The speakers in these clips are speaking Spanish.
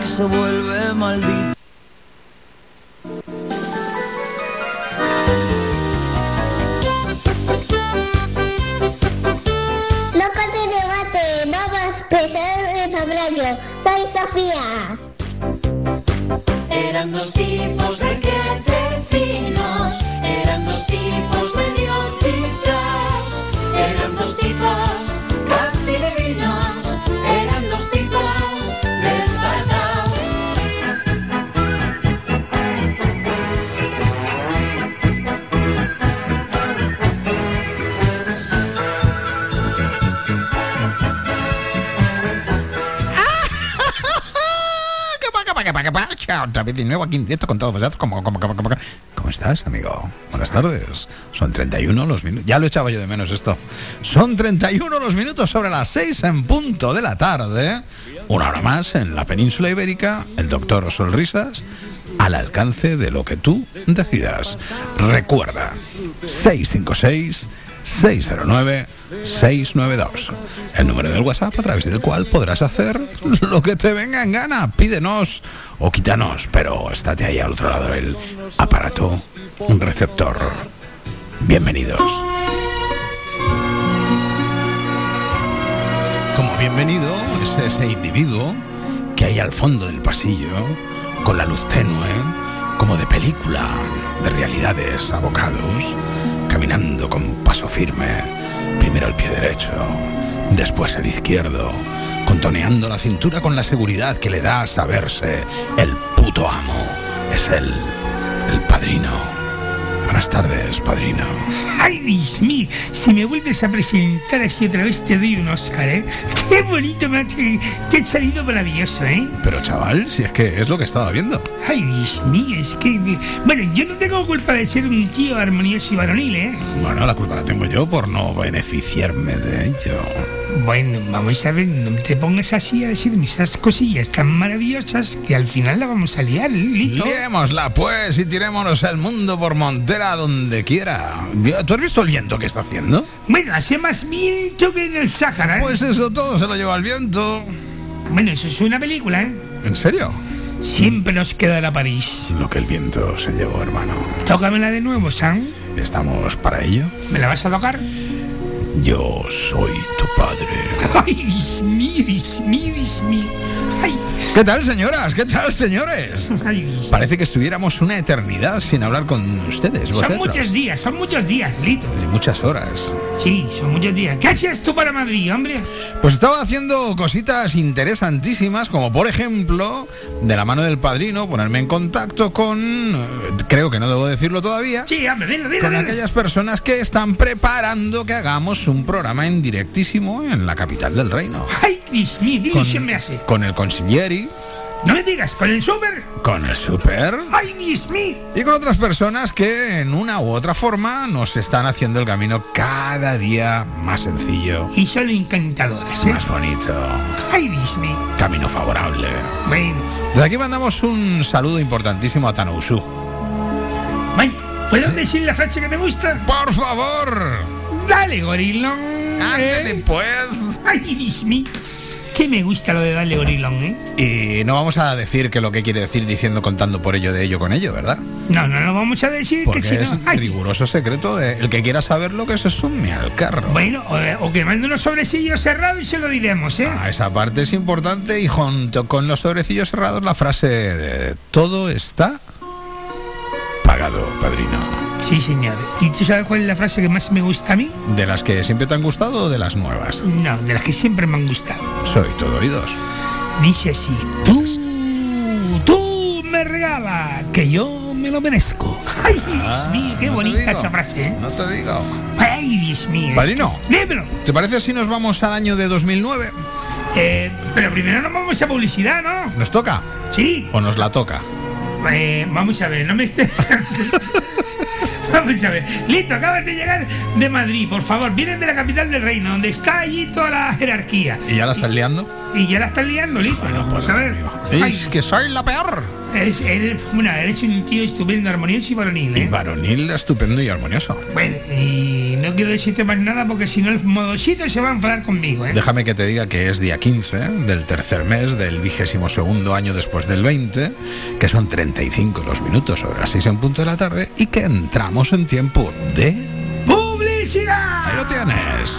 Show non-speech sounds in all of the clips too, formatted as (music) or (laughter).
que se vuelve maldito. No de debate, vamos a el sombrero. Soy Sofía. Eran dos tipos de que finos, Otra vez de nuevo aquí en directo con todos vosotros. ¿Cómo, cómo, cómo, cómo, cómo estás, amigo? Buenas tardes. Son 31 los minutos. Ya lo echaba yo de menos esto. Son 31 los minutos sobre las 6 en punto de la tarde. Una hora más en la península ibérica. El doctor Solrisas al alcance de lo que tú decidas. Recuerda, 656 609 692. El número del WhatsApp a través del cual podrás hacer lo que te venga en gana. Pídenos o quítanos, pero estate ahí al otro lado del aparato, un receptor. Bienvenidos. Como bienvenido es ese individuo que hay al fondo del pasillo, con la luz tenue, como de película, de realidades abocados, caminando con paso firme, primero el pie derecho, después el izquierdo, contoneando la cintura con la seguridad que le da a saberse el puto amo. Es él, el padrino. Buenas tardes, padrino. Ay, Dios mío, si me vuelves a presentar así otra vez te doy un Oscar, ¿eh? Qué bonito me ha, te, te ha salido maravilloso, ¿eh? Pero chaval, si es que es lo que estaba viendo. Ay, Dios mío, es que... Bueno, yo no tengo culpa de ser un tío armonioso y varonil, ¿eh? Bueno, la culpa la tengo yo por no beneficiarme de ello. Bueno, vamos a ver, no te pongas así a decirme esas cosillas tan maravillosas que al final la vamos a liar, Lito. Liémosla pues y tirémonos el mundo por Montera donde quiera. ¿Tú has visto el viento que está haciendo? Bueno, hace más viento que en el Sáhara. ¿eh? Pues eso todo se lo lleva el viento. Bueno, eso es una película, ¿eh? ¿En serio? Siempre nos quedará París. Lo que el viento se llevó, hermano. Tócamela de nuevo, Sam. ¿Estamos para ello? ¿Me la vas a tocar? Yo soy tu padre. Ay, mío, Dios mío. Ay. ¿Qué tal, señoras? ¿Qué tal, señores? (laughs) Parece que estuviéramos una eternidad sin hablar con ustedes, vosotros. Son muchos días, son muchos días, Lito. Y muchas horas. Sí, son muchos días. ¿Qué hacías tú para Madrid, hombre? Pues estaba haciendo cositas interesantísimas, como por ejemplo, de la mano del padrino, ponerme en contacto con. eh, Creo que no debo decirlo todavía. Sí, hombre, dilo, dilo, Con dilo. aquellas personas que están preparando que hagamos un programa en directísimo en la capital del reino. Ay, Dios mío, qué Con, me hace. con el consiglieri, No me digas, ¿con el súper? con el super Ay, Dios mío. y con otras personas que en una u otra forma nos están haciendo el camino cada día más sencillo, Y solo encantadoras, ¿eh? más bonito, Ay, Dios mío. camino favorable. Bueno, Desde aquí mandamos un saludo importantísimo a Tanousu. bueno, ¿puedo decir la frase que me gusta? Por favor, Dale, gorilón. ándale ¿eh? pues. Ay, Dios mío. Que me gusta lo de darle gorilón, ¿eh? Y no vamos a decir que lo que quiere decir diciendo contando por ello de ello con ello, ¿verdad? No, no lo vamos a decir Porque que si es no. Riguroso secreto de el que quiera saber lo que se sume al carro. Bueno, o, o que mande unos sobrecillos cerrados y se lo diremos, ¿eh? Ah, esa parte es importante y junto con los sobrecillos cerrados la frase de todo está pagado, padrino. Sí, señor. ¿Y tú sabes cuál es la frase que más me gusta a mí? ¿De las que siempre te han gustado o de las nuevas? No, de las que siempre me han gustado. Soy todo oídos. Dice así, tú, tú me regala, que yo me lo merezco. Ay, Dios mío, qué Ah, no te bonita digo, esa frase, ¿eh? No te digo. Ay, Dios mío. Padrino. Dímelo. ¿Te parece si nos vamos al año de 2009? Eh, pero primero nos vamos a publicidad, ¿no? ¿Nos toca Sí. o nos la toca? Eh, vamos a ver, no me estés... (laughs) (laughs) Vamos a ver. Listo, acabas de llegar de Madrid, por favor. Vienen de la capital del reino, donde está allí toda la jerarquía. ¿Y ya la estás liando? Y ya la están liando, listo. Vamos pues, a ver. Ay, Es que soy la peor. Eres, eres, bueno, eres un tío estupendo, armonioso y varonil, Y ¿eh? varonil, estupendo y armonioso. Bueno, y no quiero decirte más nada porque si no el modosito se va a enfadar conmigo, ¿eh? Déjame que te diga que es día 15 del tercer mes del vigésimo segundo año después del 20, que son 35 los minutos sobre las 6 en punto de la tarde y que entramos en tiempo de... ¡Publicidad! Ahí lo tienes.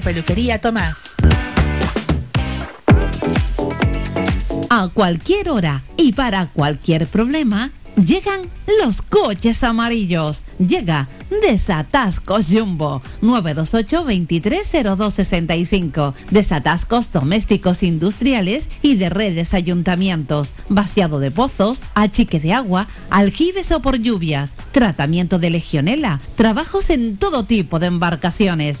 Peluquería Tomás. A cualquier hora y para cualquier problema, llegan los coches amarillos. Llega Desatascos Jumbo 928 230265. Desatascos domésticos industriales y de redes ayuntamientos. Vaciado de pozos, achique de agua, aljibes o por lluvias. Tratamiento de legionela. Trabajos en todo tipo de embarcaciones.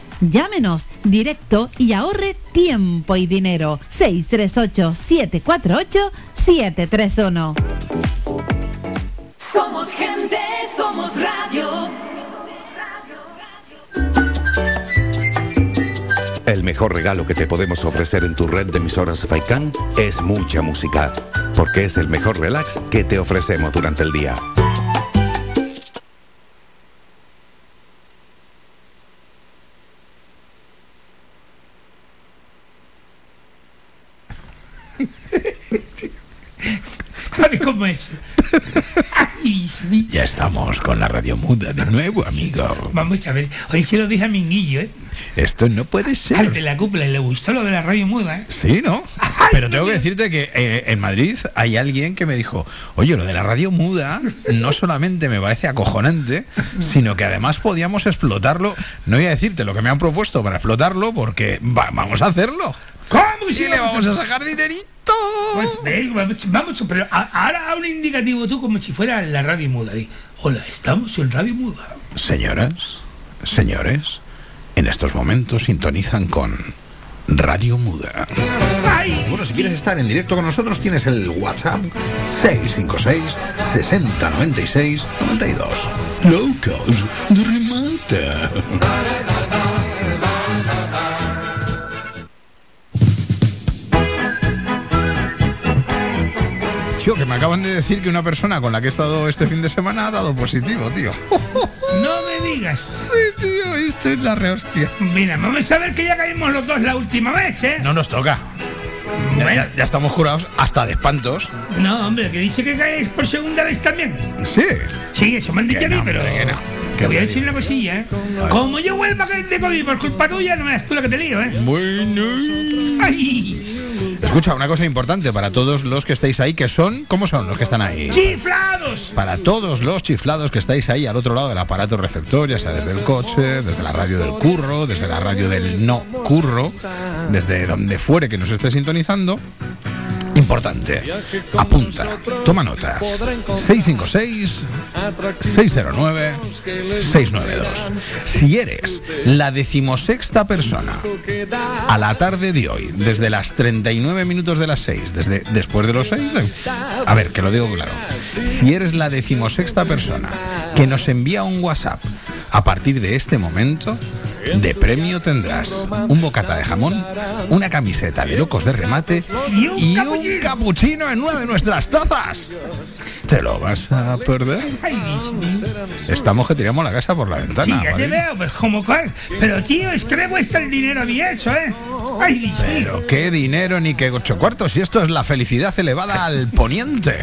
Llámenos directo y ahorre tiempo y dinero. 638 748 731. Somos gente, somos radio. El mejor regalo que te podemos ofrecer en tu red de emisoras Faikan es mucha música, porque es el mejor relax que te ofrecemos durante el día. A ver cómo es. Ay, sí. Ya estamos con la radio muda de nuevo, amigo. Vamos a ver. Hoy se lo dije a Minguillo, ¿eh? Esto no puede Al ser. de la cúpula le gustó lo de la radio muda, ¿eh? Sí, ¿no? (laughs) Pero tengo que decirte que eh, en Madrid hay alguien que me dijo, oye, lo de la radio muda no solamente me parece acojonante, sino que además podíamos explotarlo. No voy a decirte lo que me han propuesto para explotarlo porque va- vamos a hacerlo. ¿Cómo que Y sí le vamos a sacar dinerito. Pues, vamos, vamos, pero a- ahora a un indicativo tú como si fuera la radio muda. Hola, estamos en radio muda. Señoras, señores, en estos momentos sintonizan con Radio Muda. ¡Ay! Bueno, si quieres estar en directo con nosotros, tienes el WhatsApp 656 6096 92. Locos de remate. Tío, que me acaban de decir que una persona con la que he estado este fin de semana ha dado positivo, tío. (laughs) No me digas. Sí, tío, esto es la rehostia. Mira, vamos a ver que ya caímos los dos la última vez, ¿eh? No nos toca. Ya, Bueno. ya- ya estamos jurados hasta de espantos. No, hombre, que dice que caes por segunda vez también. Sí. Sí, eso me han dicho a mí, no, pero. que no. Te voy a decir una cosilla, ¿eh? Como yo vuelva a caer de COVID por culpa tuya, no me das tú la que te lío, ¿eh? Bueno. ¡Ay! Escucha, una cosa importante para todos los que estáis ahí, que son, ¿cómo son los que están ahí? ¡Chiflados! Para todos los chiflados que estáis ahí al otro lado del aparato receptor, ya sea desde el coche, desde la radio del curro, desde la radio del no curro, desde donde fuere que nos esté sintonizando. Importante, apunta, toma nota. 656 609 692. Si eres la decimosexta persona a la tarde de hoy, desde las 39 minutos de las 6, desde después de los 6, a ver, que lo digo claro. Si eres la decimosexta persona que nos envía un WhatsApp a partir de este momento, de premio tendrás un bocata de jamón, una camiseta de locos de remate Y un capuchino. en una de nuestras tazas. ¿Te lo vas a perder? Estamos que tiramos la casa por la ventana. Sí, ya te padrino. veo, pues como cual. Pero tío, es que me cuesta el dinero mí eso, ¿eh? Ay. Pero qué dinero ni qué ocho cuartos, y esto es la felicidad elevada al poniente.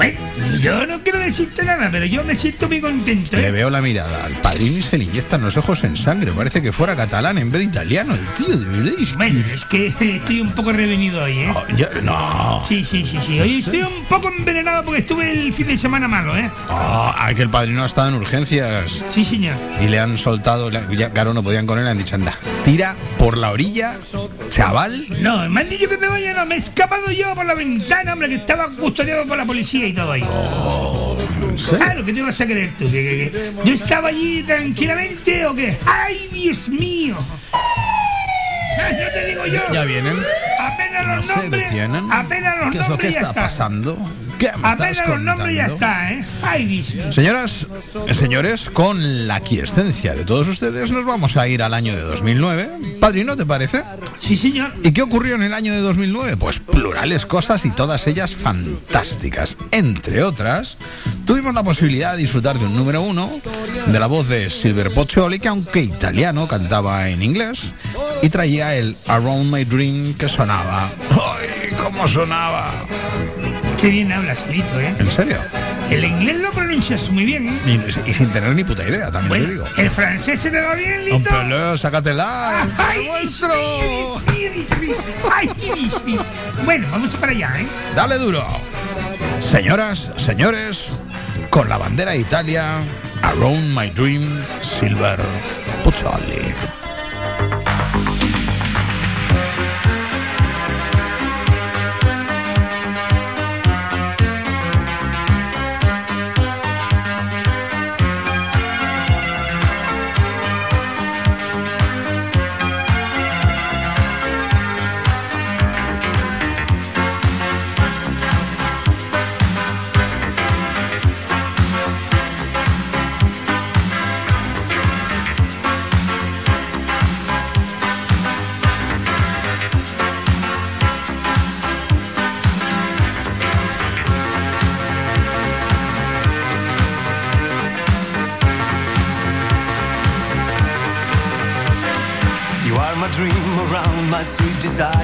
Bueno, yo no quiero decirte nada, pero yo me siento muy contento, Le ¿eh? veo la mirada al padrino y se le inyectan los ojos en sangre. Parece que fuera catalán en vez de italiano, el tío, de verdad. es- Bueno, es que estoy un poco revenido hoy, ¿eh? Oh, ya- no. Sí, sí, sí, sí. Hoy estoy un poco envenenado porque estuve el fin de semana malo, ¿eh? Oh, ay, que el padrino ha estado en urgencias. Sí, señor. Y le han soltado, ya, claro, no podían con él, le han dicho, anda, tira por la orilla, chaval. No, me han dicho que me vaya, no, me he escapado yo por la ventana, hombre, que estaba custodiado por la policía y todo ahí. Claro, ¿qué te vas a creer tú? ¿Que, que- que yo estaba allí tranquilamente o qué? ¡Ay, Dios mío! Ya te digo yo, Ya vienen. apenas No los se nombres, detienen. apenas los ¿Qué es lo que está. pasando? ¿Qué me estás Apenas los nombres ya está, ¿eh? Señoras, eh, señores, con la quiescencia de todos ustedes nos vamos a ir al año de 2009. Padrino, ¿te parece? Sí, señor. ¿Y qué ocurrió en el año de 2009? Pues plurales cosas y todas ellas fantásticas. Entre otras, tuvimos la posibilidad de disfrutar de un número uno, de la voz de Silver Poccioli, que aunque italiano cantaba en inglés, y traía el Around My Dream que sonaba. ¡Ay, cómo sonaba! Qué bien hablas, Lito, ¿eh? ¿En serio? El inglés lo pronuncias muy bien, ¿eh? Y, y sin tener ni puta idea, también Bueno, te digo. el francés se te va bien, Lito. Hombre, sácatela. ¡Ay, mío! ¡Ay! Bueno, vamos para allá, ¿eh? Dale duro. Señoras, señores, con la bandera de Italia, Around My Dream, Silver Puccioli.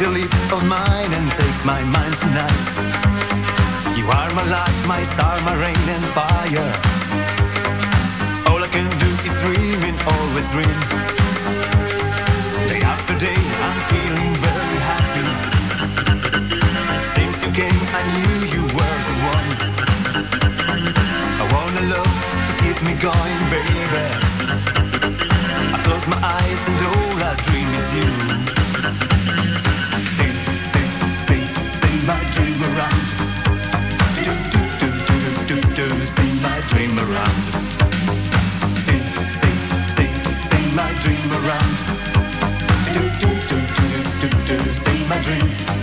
Your lips on mine and take my mind tonight. You are my light, my star, my rain and fire. All I can do is dream and always dream. Day after day, I'm feeling very happy. Since you came, I knew you were the one. I wanna love to keep me going, baby. I close my eyes and all I dream is you. Do, do, sing my dream.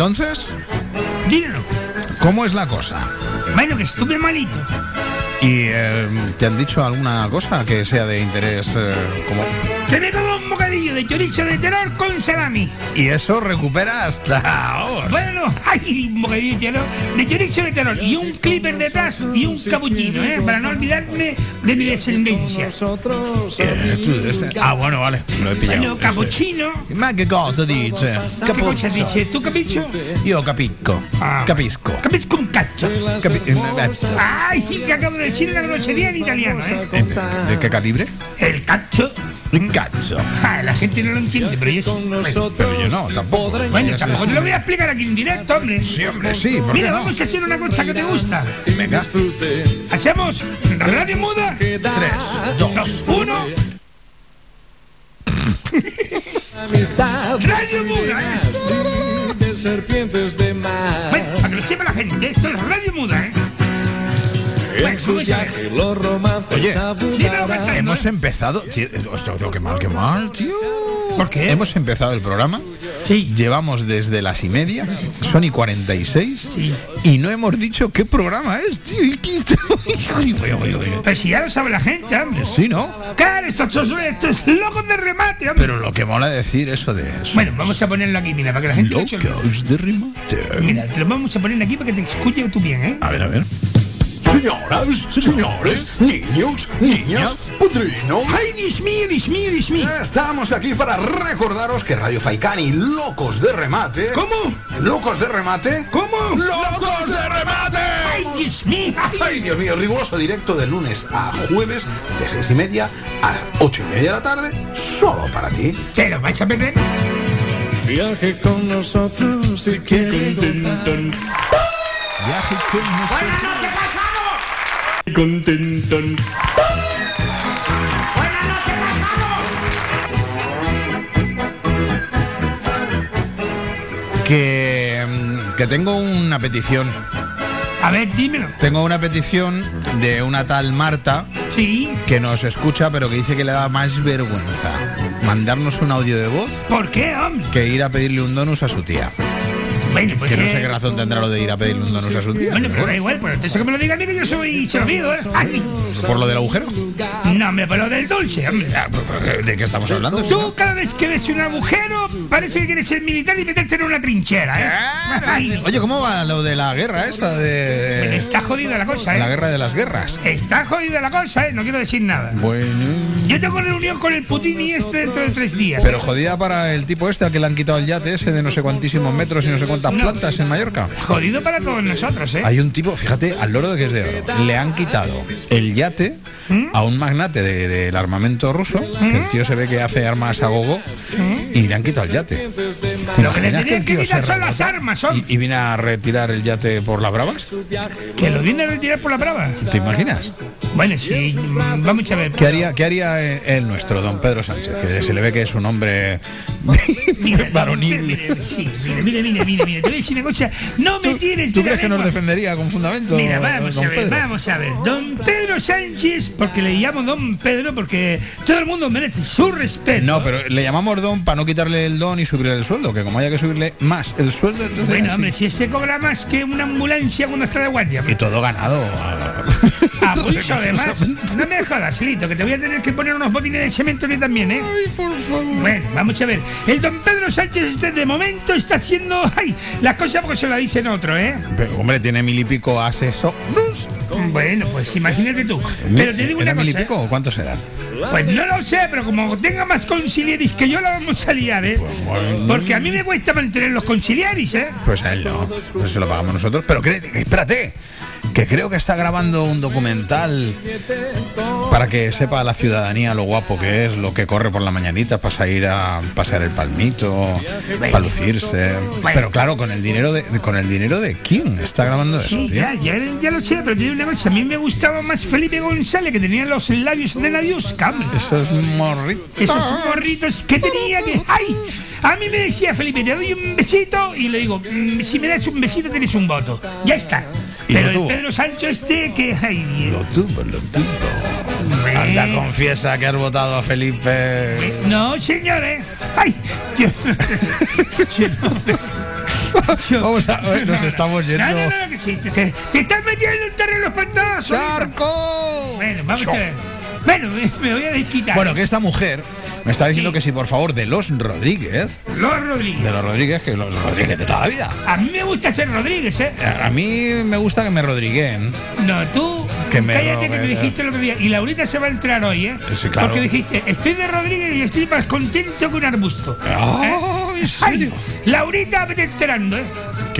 Entonces? Dímelo. ¿Cómo es la cosa? Bueno, que estuve malito. ¿Y eh, te han dicho alguna cosa que sea de interés eh, como... Me como un bocadillo de chorizo de terror con salami. Y eso recupera hasta ahora. Bueno, hay un bocadillo de chorizo de terror y un clipper detrás y un capuchino, ¿eh? Para no olvidarme de mi descendencia. Eh, tú, ese- Ah, bueno, vale. Lo he pillado. Bueno, capuchino. Ma che cosa dice? ¿Qué cosa dice? ¿Tú capisco? Io capisco. Ah. Capisco. Capisco un cazzo. Capi- eh, eh, Ay, que acabo de decir una grosería en italiano, ¿eh? eh, ¿De qué calibre? El cazzo. Un cazzo. Ah, la gente no lo entiende, pero yo. Bueno, Pero yo no, tampoco. Bueno, tampoco te lo voy a explicar aquí en directo, hombre. Sí, hombre, sí. ¿por qué Mira, no? vamos a hacer una cosa que te gusta. Venga. Hacemos radio muda. Tres, dos. uno. Radio muda. ¿eh? de serpientes de mar. Bueno, para que lo sepa la gente, esto es radio muda, ¿eh? En su los romances Oye. Hemos empezado. Hostia, qué mal, qué mal, tío. ¿Por qué? Hemos empezado el programa. Sí. Llevamos desde las y media. Son y 46. Sí. Y no hemos dicho qué programa es, tío. ¿Y qué- Uy, uy, uy, uy. Pero si ya lo sabe la gente, hombre. Sí, ¿no? Claro, estos estos locos de remate, hombre. Pero lo que mola decir eso de eso. Bueno, vamos a ponerlo aquí, mira, para que la gente. Locos de remate. Mira, te lo vamos a poner aquí para que te escuche tú bien, ¿eh? A ver, a ver. Señoras, señores, niños, niñas, padrinos. ¡Ay, Dios mío, Dios mío, Dios mío! Estamos aquí para recordaros que Radio Faikán y Locos de Remate. ¿Cómo? ¿Locos de Remate? ¿Cómo? ¡Locos de Remate! ¡Ay, Dios mío! Ay, Dios mío, riguroso directo de lunes a jueves, de seis y media a ocho y media de la tarde, solo para ti. ¿Te lo vais a perder? Viaje con nosotros si quiere Viaje con nosotros. ¡Buenas noches, pasado! Que, que tengo una petición. A ver, dímelo. Tengo una petición de una tal Marta Sí. que nos escucha, pero que dice que le da más vergüenza mandarnos un audio de voz ¿Por qué, hombre? que ir a pedirle un donus a su tía. Bueno, pues Que no que- sé qué razón tendrá lo de ir a pedirle un donus a su tía. Bueno, pero da igual, pues entonces que me lo diga a mí que yo soy se lo pido, ¿eh? Ay, ¿Por lo del agujero? no, hombre, pero del dulce, hombre. ¿De qué estamos hablando? Tú cada vez que ves un agujero parece que quieres ser militar y meterte en una trinchera, ¿eh? Ay, Oye, ¿cómo va lo de la guerra pero de... está jodida la cosa, La ¿eh? guerra de las guerras? Está jodida la cosa, ¿eh? No quiero decir nada. Bueno... Yo tengo reunión con el Putin y este dentro de tres días. Pero jodida para el tipo este al que le han quitado el yate ese de no sé cuantísimos metros y no sé cuántas No. plantas en Mallorca. Jodido para todos nosotros, ¿eh? Hay un tipo, fíjate, al loro de que es de oro. Le han quitado el yate a un magnate de- del armamento ruso, que el tío se ve que hace armas a gogo, y le han quitado el yate. ¿Te Lo que le tenían que quitar son las armas, y, y viene a retirar el yate por las bravas? Que lo viene a retirar por la brava. ¿Te imaginas? Bueno, sí, vamos a ver. ¿Qué haría, qué haría eh, el nuestro, don Pedro Sánchez? Que se le ve que es un hombre (laughs) (laughs) varonil. Sí, mira, mira, mira, mira. Te voy a decir una cosa. No me tires ¿Tú crees que nos defendería con fundamento? Mira, vamos a ver, vamos a ver. Don Pedro Sánchez, porque le llamo Don Pedro, porque todo el mundo merece su respeto. No, pero le llamamos don para no quitarle el don y subirle el sueldo, que como haya que subirle más el sueldo, entonces... Bueno, hombre, si ese cobra más que una ambulancia cuando está de guardia. Y todo ganado. (laughs) A pulso, además. No me jodas, Lito, que te voy a tener que poner unos botines de cemento ti también, ¿eh? Ay, por favor. Bueno, vamos a ver. El don Pedro Sánchez este de momento está haciendo ay, las cosas porque se la dicen otro, ¿eh? Pero, hombre, tiene mil y pico asesos. Bueno, pues imagínate tú. Pero te digo ¿Era una mil y cosa. ¿eh? pico o cuántos eran? Pues no lo sé, pero como tenga más conciliaris que yo la vamos a liar, ¿eh? bueno. Porque a mí me cuesta mantener los conciliaris, ¿eh? Pues a él no. Pues se lo pagamos nosotros. Pero créete, espérate. Que creo que está grabando un documental para que sepa la ciudadanía lo guapo que es, lo que corre por la mañanita para salir a pasear el palmito, para lucirse. Pero claro, con el dinero de, con el dinero de quién está grabando eso, Sí, tío. ya, ya, ya lo sé, pero digo una cosa. A mí me gustaba más Felipe González, que tenía los labios de la diosca. hombre. Esos morritos. Esos morritos que tenía que... ¡Ay! A mí me decía Felipe, te doy un besito y le digo, "Mm, si me das un besito tienes un voto. Ya está. Pero el. Pedro Sancho este que... Ay, Lo tuvo, lo tuvo. Anda, confiesa que has votado a Felipe. No, señores. Ay, yo, yo no, Vamos a ver, nos estamos yendo. No, no, no, que sí, te, te- te estás metiendo en terreno espantoso. ¡Charco! Bueno, vamos a ver. Bueno, me, me voy a desquitar. Bueno, que esta mujer me está diciendo Sí. que si por favor de los Rodríguez, Los Rodríguez. de los Rodríguez, que los Rodríguez de toda la vida. A mí me gusta ser Rodríguez, ¿eh? A mí me gusta que me rodriguen. No, tú. Que me cállate que me dijiste el otro día. Y Laurita se va a entrar hoy, ¿eh? Sí, claro. Porque dijiste, estoy de Rodríguez y estoy más contento que un arbusto. Ay, ¿Eh? Ay. Laurita, vete enterando, ¿eh?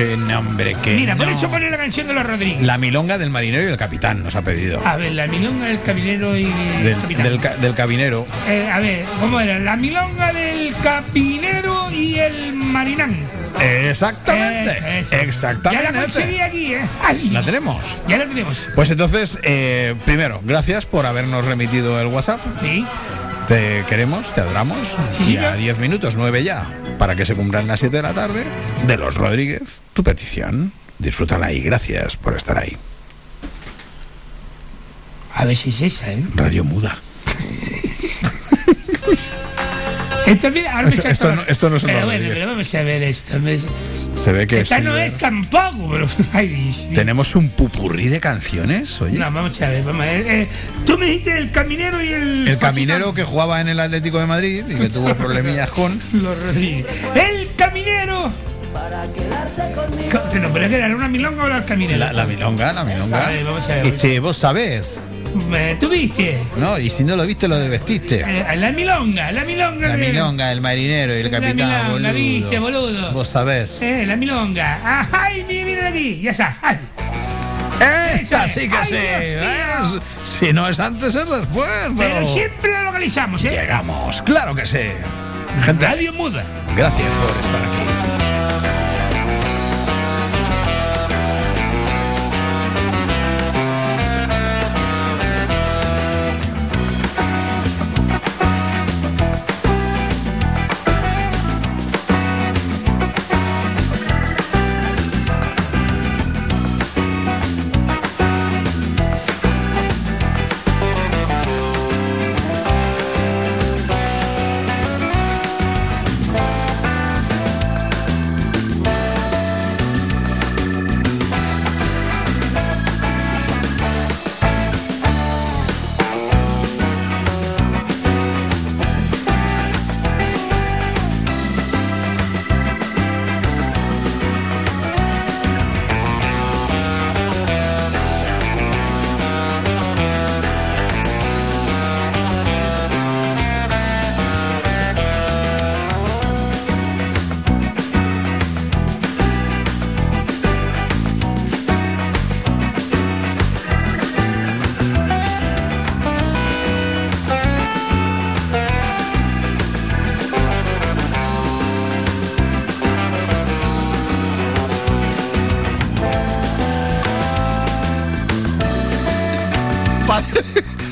Qué nombre, qué Mira, por eso pone la canción de los Rodríguez. La milonga del marinero y el capitán nos ha pedido. A ver, la milonga del caminero y el Del, capitán. del, ca- del cabinero. Eh, a ver, ¿cómo era? La milonga del capinero y el marinán. Exactamente. Eh, eso. Ya la Exactamente. conseguí aquí, ¿eh? Ay, La tenemos. Ya la tenemos. Pues entonces, eh, primero, gracias por habernos remitido el WhatsApp. Sí. Te queremos, te adoramos. Sí, y a señor. 10 minutos, 9 ya, para que se cumplan las 7 de la tarde, de los Rodríguez, tu petición. Disfrútala y gracias por estar ahí. A ver si es esa, ¿eh? Radio Muda. (laughs) Esto, mira, ahora me Esto- saco- esto no- esto no es Pero bueno, pero vamos a ver esto. me- Se ve que Esta sí, no es tampoco, pero. (laughs) Ay, mío. Tenemos un pupurrí de canciones, oye. No, vamos a ver, vamos a ver. Eh, tú me dijiste el caminero y el. El caminero que jugaba en el Atlético de Madrid y que tuvo (laughs) problemillas con. Los Rodríguez. El caminero. Co- ¿Qué nombre era? ¿Era una milonga o era el caminero? La, la milonga, la milonga. Ver, vamos a ver. Este, vos sabés, Eh, ¿Tú viste? ¿no? Y si no lo viste, lo desvestiste. Eh, la milonga, la milonga. La de- milonga, el marinero y el La capitán, milonga, boludo. viste, boludo. Vos sabés. Eh, la milonga. ¡Ay, mira, mira aquí! Ya está. Ay. Esta sí que Ay, sí. Si no es antes, es después. Pero, Pero siempre la localizamos, ¿eh? llegamos. Claro que sí. Gente, Radio muda. gracias por estar aquí.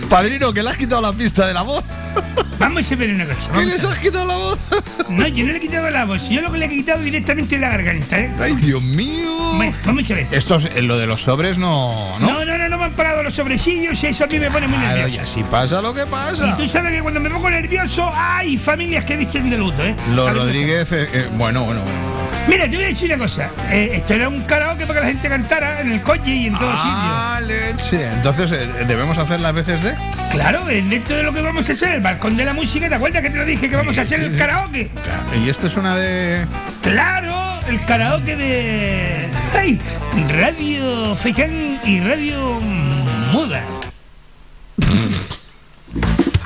Padrino, que le has quitado la pista de la voz. Vamos a ver una cosa. ¿Qué les has quitado la voz? No, yo no le he quitado la voz. Yo lo que le he quitado directamente es la garganta, ¿eh? Ay, Dios mío. Bueno, vamos a ver. Esto es, eh, lo de los sobres no, ¿no? No, no, no, no me han parado los sobrecillos y eso a mí me pone muy Claro, y nervioso. así pasa lo que Y pasa. tú sabes que cuando me pongo nervioso hay familias que visten de luto, ¿eh? Los. Rodríguez, eh, eh, bueno, bueno. bueno. Mira, te voy a decir una cosa. Eh, esto era un karaoke para que la gente cantara en el coche y en todos Ah, leche. Entonces, eh, ¿debemos hacer las veces de? sitios. Claro, dentro de lo que vamos a hacer, el balcón de la música, ¿te acuerdas que te lo dije que vamos a hacer sí, el karaoke? Claro. Y esto es una de. Claro, el karaoke de. ¡Ay! Radio Feiján y Radio Muda. (laughs)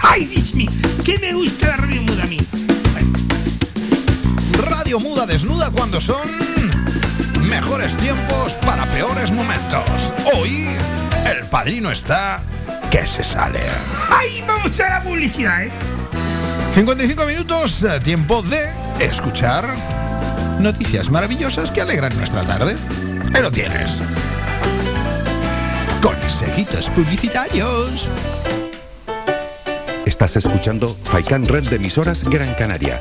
¡Ay, mío! ¿Qué me gusta la radio muda? Radio Muda desnuda cuando son mejores tiempos para peores momentos. Hoy, el padrino está que se sale. ¡Ay, vamos a la publicidad, eh! 55 minutos, eh, tiempo de escuchar noticias maravillosas que alegran nuestra tarde. Ahí lo tienes. Consejitos publicitarios. Estás escuchando Faikan Red de emisoras Gran Canaria.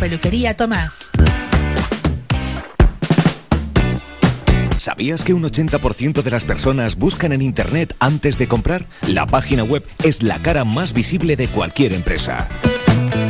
Peluquería Tomás. ¿Sabías que un 80% de las personas buscan en Internet antes de comprar? La página web es la cara más visible de cualquier empresa.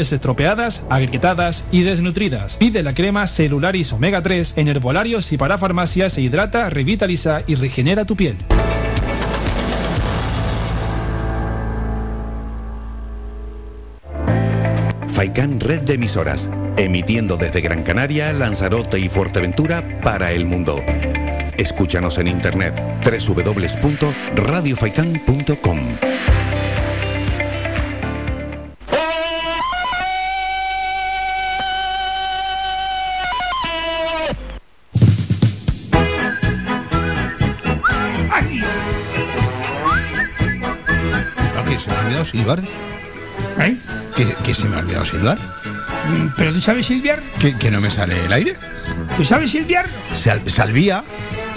estropeadas, agrietadas y desnutridas. Pide la crema Celularis Omega 3 en herbolarios y para farmacias se hidrata, revitaliza y regenera tu piel. Faikán Red de Emisoras, emitiendo desde Gran Canaria, Lanzarote y Fuerteventura para el mundo. Escúchanos en internet www.radiofaikan.com. silbar? ¿Eh? ¿Que, que se me ha olvidado silbar? Mm, ¿Pero tú sabes silbiar? ¿Que, que no me sale el aire? ¿Tú sabes silbiar? Sal- salvía,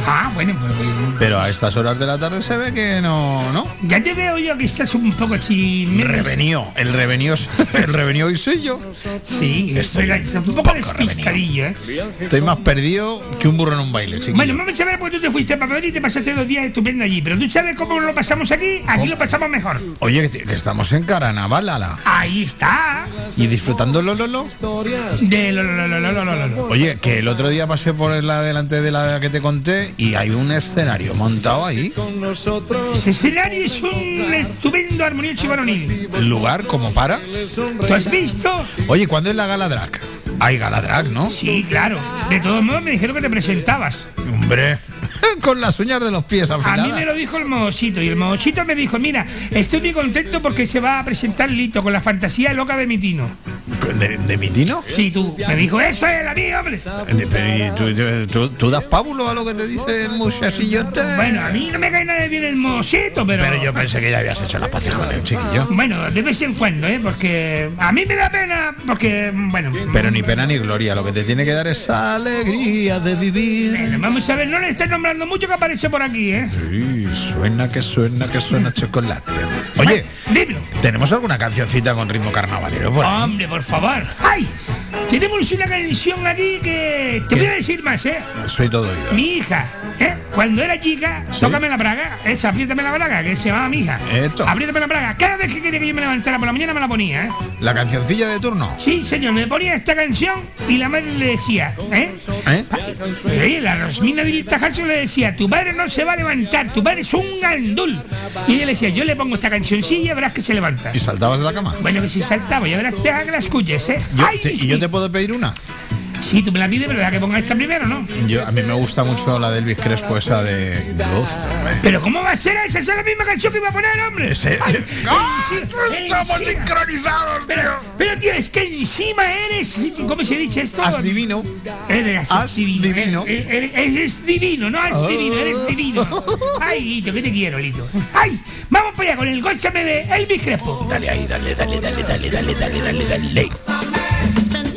Ah, bueno, pues, pues, pero a estas horas de la tarde se ve que no, ¿no? ya te veo yo que estás un poco así... Revenido, el revenido, el revenido hoy soy yo. Sí, Estoy un poco despistadillo, ¿eh? Estoy más perdido que un burro en un baile, chiquillo. Bueno, vamos a ver, pues tú te fuiste para Madrid y te pasaste dos días estupendo allí. Pero tú sabes cómo lo pasamos aquí, aquí lo pasamos mejor. Oye, que, que estamos en carnaval, ala. Ahí está. Y disfrutando lo, lo, lo. De lo, lo, lo, lo, lo, lo. Oye, que el otro día pasé por la delante de la que te conté y hay un escenario montado ahí. Ese escenario es un estupendo armonioso y varonil. Lugar como para. ¿Tú has visto? Oye, ¿cuándo es la gala drag? Hay gala drag, ¿no? Sí, claro. De todos modos me dijeron que te presentabas. Hombre, (laughs) con las uñas de los pies A afiladas. mí me lo dijo el mochito y el mochito me dijo, mira, estoy muy contento porque se va a presentar Lito con la fantasía loca de mi tino. ¿De, de mi tino? Sí, tú. Me dijo, eso es a mí, hombre. De- pero, ¿y tú, tú- das pábulo a lo que te dice el muchachillote? Bueno, a mí no me cae nada bien el mochito, pero... Pero yo pensé que ya habías hecho la paz con el chiquillo. Bueno, de vez en cuando, ¿eh? Porque a mí me da pena, porque, bueno... Pero ni pena ni gloria, lo que te tiene que dar es alegría de vivir. Bueno, vamos a ver, no le estés nombrando mucho que aparece por aquí, ¿eh? Sí, suena que suena que suena chocolate. Oye, Dímelo. ¿tenemos alguna cancioncita con ritmo carnavalero por ahí? Hombre, por favor. ¡Ay! Tenemos una canción aquí que... Te ¿Qué? voy a decir más, ¿eh? Soy todo oído. Mi hija, ¿eh? Cuando era chica, Sí. tócame la braga, esa, apriétame la braga, que se llamaba mi hija. Esto. Apriétame la braga. Cada vez que quería que yo me levantara por la mañana me la ponía, ¿eh? ¿La cancioncilla de turno? Sí, señor, me ponía esta canción y la madre le decía, ¿eh? ¿Eh? Sí, la Rosmina de le decía, tu padre no se va a levantar, tu padre es un gandul. Y ella le decía, yo le pongo esta cancioncilla, verás que se levanta. ¿Y saltabas de la cama? Bueno, que si saltaba, ya verás, deja que la escuches, ¿eh? Yo Ay, te- ¿Y yo te puedo pedir una? Sí, tú me la pides, pero que ponga esta primero, ¿no? Yo, a mí me gusta mucho la de Elvis Crespo, esa de... Pero ¿cómo va a ser esa? Esa es la misma canción que iba a poner, hombre. Ese- Ay, ¡Ah! encima- ¡Estamos encima- sincronizados, Pero, tío! pero, tío, es que encima eres, ¿cómo se dice esto? Haz divino. Eres divino. Eres, eres- eres divino, no haz Oh. divino, eres divino. Ay, Lito, que te quiero, Lito. Ay, vamos para allá con el góchame de Elvis Crespo. Dale ahí, dale, dale, dale, dale, dale, dale, dale, dale. gozaba.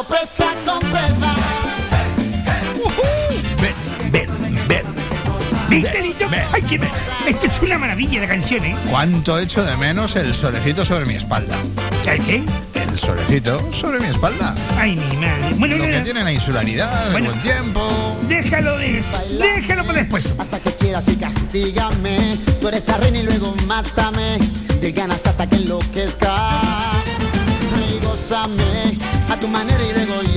con cuerpo, presa con presa. Ven, ven, ven. ¿Viste, Lito? Ay, que me- esto es una maravilla de canción, ¿eh? ¿Cuánto echo de menos el solecito sobre mi espalda? ¿El qué? El solecito sobre mi espalda. Ay, mi madre. Bueno, Lo no, que no. tiene la insularidad, el Bueno. buen tiempo. Déjalo de. Déjalo para después. Hasta que quieras y castígame. Tú eres la reina y luego mátame. De ganas hasta que enloquezca. Ay, gózame a tu manera y luego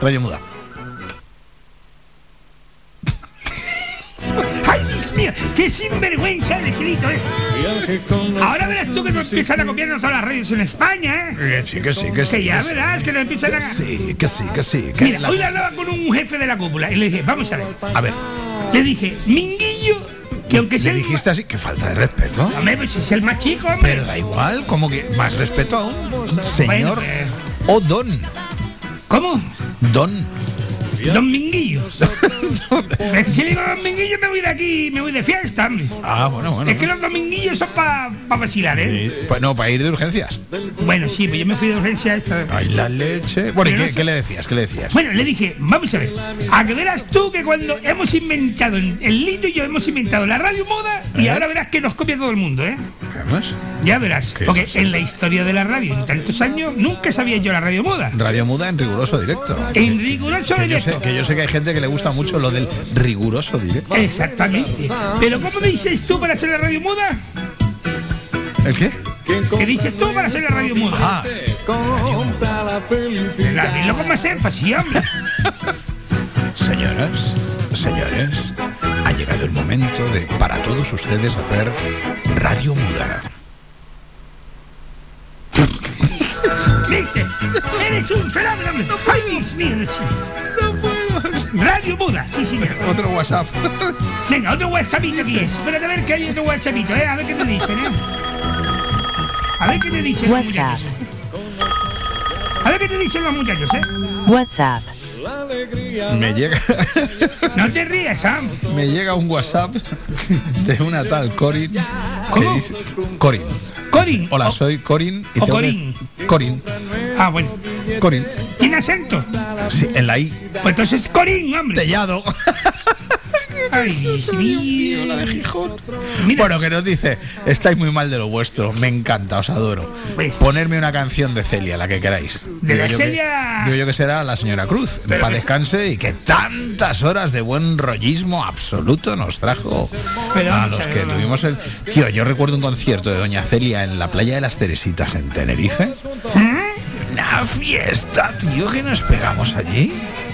Radio Muda. ¡Ay, Dios mío! ¡Qué sinvergüenza eres, Lito, eh! Ahora verás tú que nos empiezan a copiarnos todas las radios en España, ¿eh? Que sí, que sí, que sí. Que ya que sí. verás que nos empiezan a... Sí, que sí, que sí. que Mira, la- hoy le hablaba con un jefe de la cúpula y le dije, vamos a ver. A ver, Le dije, Minguillo, que aunque sea le el dijiste así, que falta de respeto. Hombre, pues es el más chico, hombre. Pero da igual, como que más respeto aún. Señor Bueno, pues. o don. ¿Cómo? Don. Don Minguillo. (laughs) Si le digo Don Minguillo me voy de aquí, me voy de fiesta, hombre. Ah, bueno, bueno. Es que los dominguillos son para vacilar, ¿eh? Sí, no, para ir de urgencias. Bueno, sí, pues yo me fui de urgencia esta. Ay, la leche. Bueno, ¿y Pero qué, no sé- qué le decías? ¿Qué le decías? Bueno, le dije, vamos a ver, a que verás tú que cuando hemos inventado, el el Lito y yo hemos inventado la radio moda y ¿Eh? ahora verás que nos copia todo el mundo, ¿eh? ¿Qué más? Ya verás, ¿Qué porque en la historia de la radio en tantos años nunca sabía yo la radio moda. Radio Muda en riguroso directo. En riguroso Que yo, sé, directo. que yo sé que hay gente que le gusta mucho lo del riguroso directo. Exactamente. Pero ¿cómo dices tú para hacer la radio muda? ¿El qué? ¿Qué dices tú para hacer la radio muda? Ah, La- Dilo con más énfasis, hombre. (laughs) señoras, señores, ha llegado el momento de, para todos ustedes, hacer Radio Muda. Eres un fenómeno, hombre. Ay, Dios mío, no. No puedo. Radio muda, sí, señor. Otro WhatsApp. Venga, otro WhatsAppito aquí es. Espérate a ver que hay otro WhatsAppito, ¿eh? A ver qué te dicen, ¿eh? A ver qué te dicen los WhatsApp. muchachos. A ver qué te dicen los muchachos, ¿eh? WhatsApp. Me llega, No te rías, Sam. me llega un WhatsApp de una tal Corin. ¿Cómo? dice- Corin. Corin. Hola, soy Corin. Y o tengo que- Corín. Corin. Ah, bueno. Corin. ¿Tiene acento? Sí, en la I. Pues entonces Corín, hombre. Tellado. (laughs) Ay, Dios mío. La de Gijón. Mira, Bueno, que nos dice, estáis muy mal de lo vuestro, me encanta, os adoro. Pues- Ponerme una canción de Celia, la que queráis. De Digo la yo que- Celia- digo yo que será la señora Cruz. Pero Para que- descanse y que tantas horas de buen rollismo absoluto nos trajo Pero a los que tuvimos el... Tío, yo recuerdo un concierto de Doña Celia en la playa de las Teresitas en Tenerife. Una fiesta, tío, que nos pegamos allí.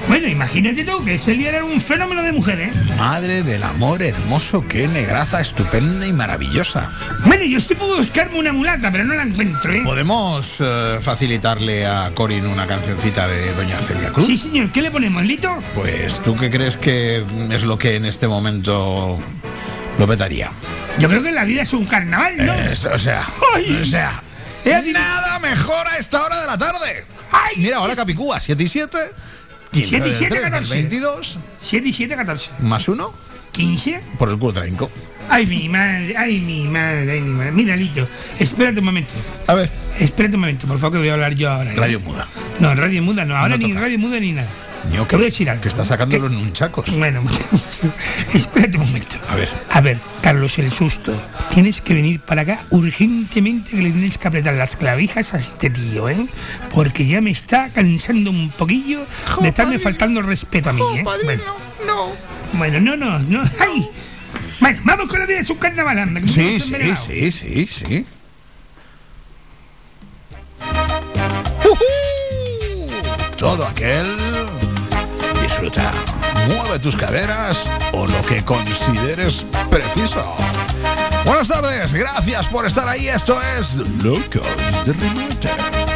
Bueno, imagínate tú que Celia era un fenómeno de mujer, ¿eh? Madre del amor hermoso, qué negraza estupenda y maravillosa. Bueno, yo estoy por buscarme una mulata, pero no la encuentro, ¿eh? ¿Podemos eh, facilitarle a Corin una cancioncita de Doña Celia Cruz? Sí, señor. ¿Qué le ponemos, Lito? Pues tú qué crees que es lo que en este momento lo petaría. Yo creo que la vida es un carnaval, ¿no? O sea, Ay. o sea, nada mejor a esta hora de la tarde. Ay. Mira, ahora Capicúa, 7 y 7. 15 7 y del 7, 3 del 14. 22 7 y 7, 14. más 1 15. por el curtranco. Ay, mi madre, ay, mi madre, ay, mi madre. Mira, Lito, espérate un momento. A ver, Espérate un momento, por favor, que voy a hablar yo ahora. ¿eh? Radio Muda. No, radio muda no. Ahora No ni toca. radio muda ni nada. Ño, Te voy a decir algo. que está sacando los nunchacos. Bueno, (laughs) espérate un momento. A ver. A ver, Carlos el susto. Tienes que venir para acá urgentemente que le tienes que apretar las clavijas a este tío, ¿eh? Porque ya me está cansando un poquillo de estarme faltando el respeto a mí, ¿eh? Bueno. no. Bueno, no, no, no. ¡Ay! Bueno, vamos con la vida de su carnaval, anda, que Sí, sí, sí, sí, sí. Todo aquel Mueve tus caderas o lo que consideres preciso. Buenas tardes, gracias por estar ahí. Esto es Locos de Remate.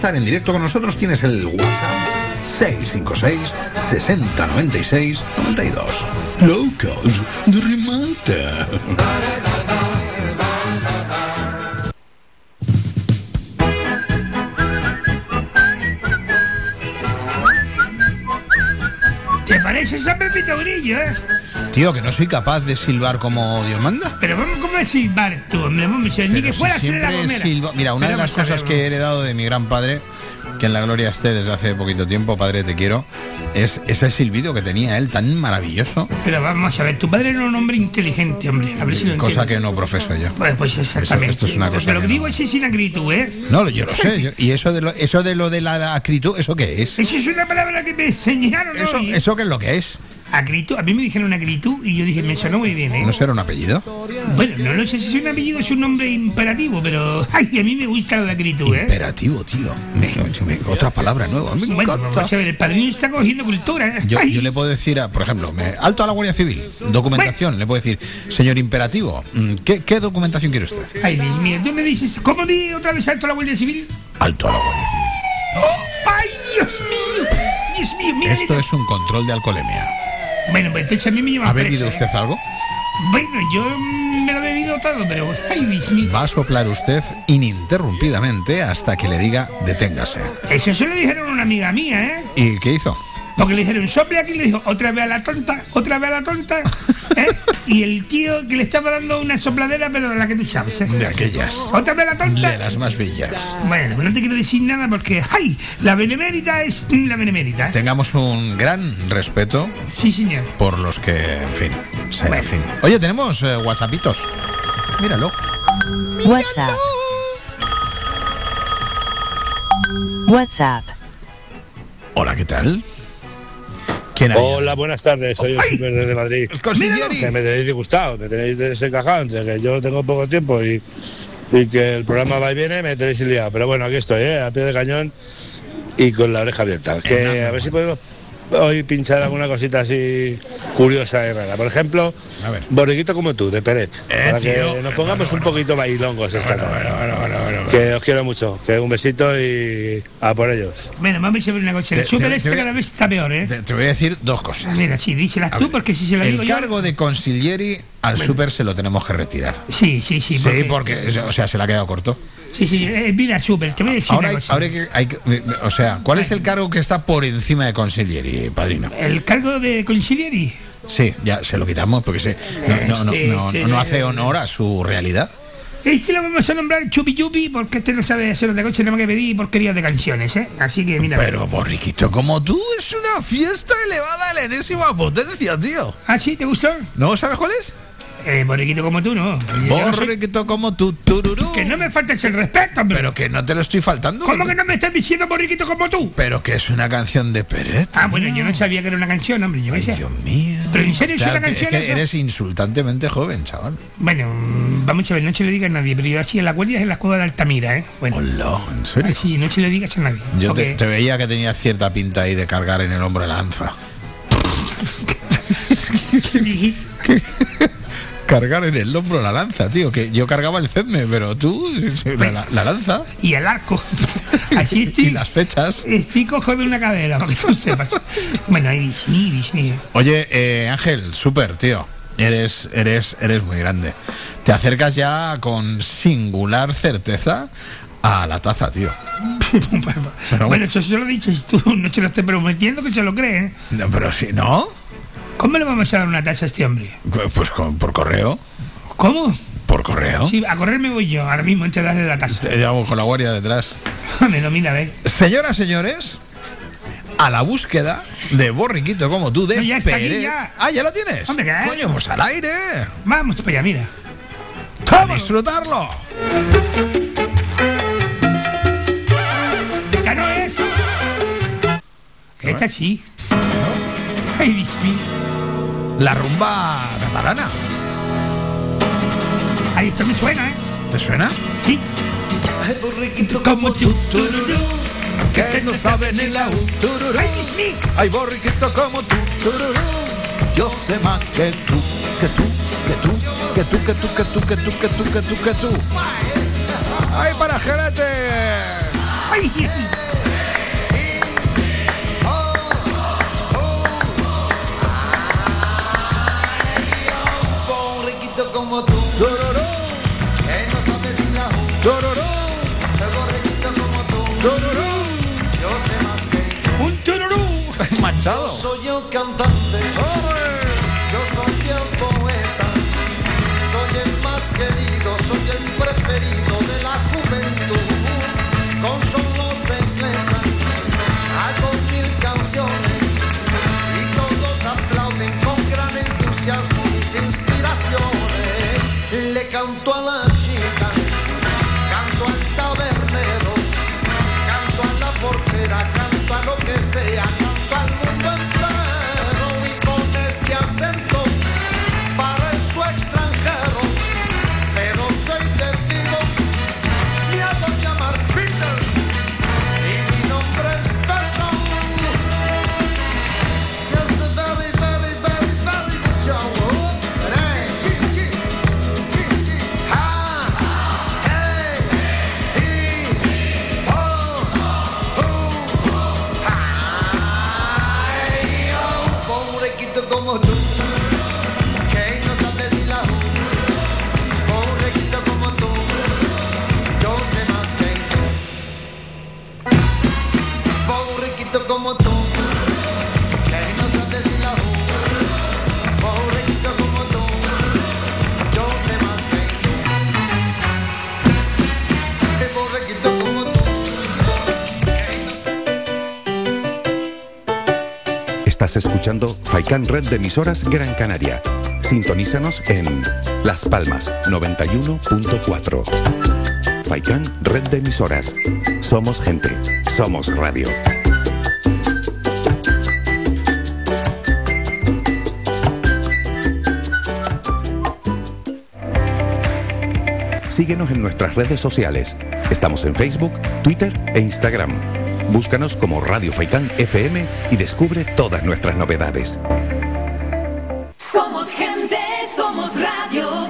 Estar en directo con nosotros, tienes el WhatsApp 656 60 96 92. Locos de remate. ¿Te parece San Pepito Grillo, eh? Tío, que no soy capaz de silbar como Dios manda. Pero vamos, ¿cómo es silbar tú, hombre? Que si fuera a ser la gomera. Mira, una Pero de las cosas que he heredado de mi gran padre, que en la gloria esté desde hace poquito tiempo, padre te quiero, es ese silbido que tenía él tan maravilloso, Pero vamos a ver, tu padre era un hombre inteligente, hombre. A ver si lo cosa que no profeso yo. Pues, pues exactamente. esto es una cosa Pero lo que que no. digo es sin acritud, ¿eh? No, yo lo sé. yo- y eso de lo, eso de lo de la acritud, ¿eso qué es? Eso es una palabra que me enseñaron Eso, hoy. ¿eh? ¿Eso qué es lo que es? Acritud, a mí me dijeron acritud y yo dije, me sonó muy bien, ¿eh? ¿No será un apellido? Bueno, no, no sé si es un apellido es un nombre imperativo, pero (laughs) ay, a mí me gusta lo de acritud, ¿eh? Imperativo, tío. Me- me- otra palabra nueva. Me Bueno, encanta. vamos a ver, el padrino está cogiendo cultura, ¿eh? Yo, yo le puedo decir, a, por ejemplo, me- alto a la Guardia Civil, documentación, le puedo decir, señor imperativo, mm, ¿qué, qué documentación quiere usted? Ay, Dios mío, tú me dices, ¿cómo di otra vez alto a la Guardia Civil? Alto a la Guardia ¡Ay, Dios mío! Dios mío, mira. Civil. Esto es un control de alcoholemia. Bueno, pues entonces a mí me llevan ¿Ha preso, bebido ¿eh? usted algo? Bueno, yo me lo he bebido todo, pero... Ay. Va a soplar usted ininterrumpidamente hasta que le diga deténgase. Eso se lo dijeron a una amiga mía, ¿eh? ¿Y qué hizo? Porque le dijeron, sople aquí, y le dijo, otra vez a la tonta, otra vez a la tonta. ¿eh? Y el tío que le estaba dando una sopladera, pero de la que tú sabes, ¿eh? De aquellas. Otra vez a la tonta. De las más bellas. Bueno, pues no te quiero decir nada porque, ¡ay! La benemérita es la benemérita. ¿eh? Tengamos un gran respeto Sí, señor. por los que, en fin, sea, en fin. Oye, tenemos eh, whatsappitos. Míralo. WhatsApp. WhatsApp. Hola, ¿qué tal? Hola, buenas tardes, soy el Super desde Madrid. consiglieri. Que me tenéis disgustado, me tenéis desencajado entre que yo tengo poco tiempo y, y que el programa va y viene, me tenéis liado. Pero bueno, aquí estoy, ¿eh? a pie de cañón y con la oreja abierta. Que a ver si podemos hoy pinchar alguna cosita así curiosa y rara. Por ejemplo, borriquito como tú, de Peret. para que nos pongamos un poquito bailongos esta tarde. Que os quiero mucho, que un besito y a por ellos. Bueno, vamos a ver una cosa. El te- este cada vez está peor, ¿eh? Te, te voy a decir dos cosas. Mira, sí, díselas A tú ver, porque si se lo digo El yo... cargo de consiglieri al Bueno. super se lo tenemos que retirar. Sí, sí, sí. Sí, porque, o sea, se le ha quedado corto. Sí, sí, eh, mira, super, te voy a decir Ahora, una hay, cosa. ahora hay que, hay que- o sea, ¿cuál es el cargo que está por encima de consiglieri, padrino? El cargo de consiglieri. Sí, ya se lo quitamos porque se, no, no, no, Este, no, este, hace honor a su realidad. Este lo vamos a nombrar Chupi Chupi porque este no sabe hacer otra cosa más que pedir porquerías de canciones, ¿eh? Así que mira. Pero, borriquito, como tú, es una fiesta elevada a la enésima potencia, tío. ¿Ah, sí? ¿Te gustó? ¿No sabes cuál es? Eh, borriquito como tú, no. Borriquito como tú, tururú. Que no me faltes el respeto, hombre. Pero que no te lo estoy faltando. ¿Cómo que no me estás diciendo borriquito como tú? Pero que es una canción de Peret. Ah, bueno, yo no sabía que era una canción, hombre. Yo qué sé. Dios mío. Pero en serio, ¿es una que- canción es que eres insultantemente joven, chaval. Bueno, mm, vamos a ver, no se lo diga a nadie, pero yo así en la guardia es en la cueva de Altamira, ¿eh? Bueno. Hola, ¿en serio? Así, no se lo digas a nadie. Yo te, veía que tenías cierta pinta ahí de cargar en el hombro la lanza. (laughs) (laughs) Cargar en el hombro la lanza, tío. Que yo cargaba el cedme, pero tú, (laughs) la, la- la lanza. Y el arco. (laughs) Así estoy. y las fechas. Estoy cojo de una cadera, para que tú sepas. Bueno, ahí ni. Oye, eh, Ángel, súper, tío. Eres, eres, eres muy grande. Te acercas ya con singular certeza a la taza, tío. (laughs) Bueno, eso se lo dices tú, no se lo estoy prometiendo que se lo cree. No, pero si no, ¿Cómo le vamos a dar una taza a este hombre? pues con- por correo. ¿Cómo? Por correo. Sí, a correr me voy yo, ahora mismo, antes de darle la taza. Te llamo con la guardia detrás. (laughs) Me ¿ves? Señoras, señores, a la búsqueda de borriquito como tú de No, ya está aquí, Pérez. ya. Ah, ¿ya lo tienes? Hombre, ¿qué? Coño, pues al aire. Vamos para allá, mira. A disfrutarlo. ¡Esta no es! Esta sí. Ay, Dios mío. La rumba catalana. Ay, esto me suena, ¿eh? ¿Te suena? Sí. Borriquito como tú, tururú. Que no sabe ni la U. tururú. Ay, Dios mío. Ay, borriquito como tú. tururú. Yo sé más que tú, que tú, que tú, que tú, que tú, que tú, que tú, que tú, que tú, que tú. ¡Ay, para Jerete! ¡Ay! Más que Un tururú. (laughs) Manchado. Yo soy el cantante. Yo soy el poeta. Soy el más querido. Soy el preferido de la juventud. Con solo seis letras. Hago mil canciones. Y todos aplauden con gran entusiasmo mis inspiraciones. Le canto a la Escuchando Faikan Red de emisoras Gran Canaria. Sintonízanos en Las Palmas 91.4. Faikan Red de emisoras. Somos gente. Somos radio. Síguenos en nuestras redes sociales. Estamos en Facebook, Twitter e Instagram. Búscanos como Radio Faikán FM y descubre todas nuestras novedades. Somos gente, somos radio.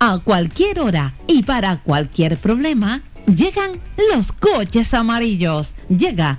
A cualquier hora y para cualquier problema, llegan los coches amarillos. Llega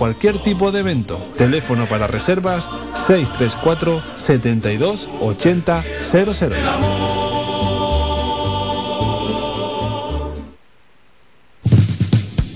cualquier tipo de evento. Teléfono para reservas 634 72 80 00.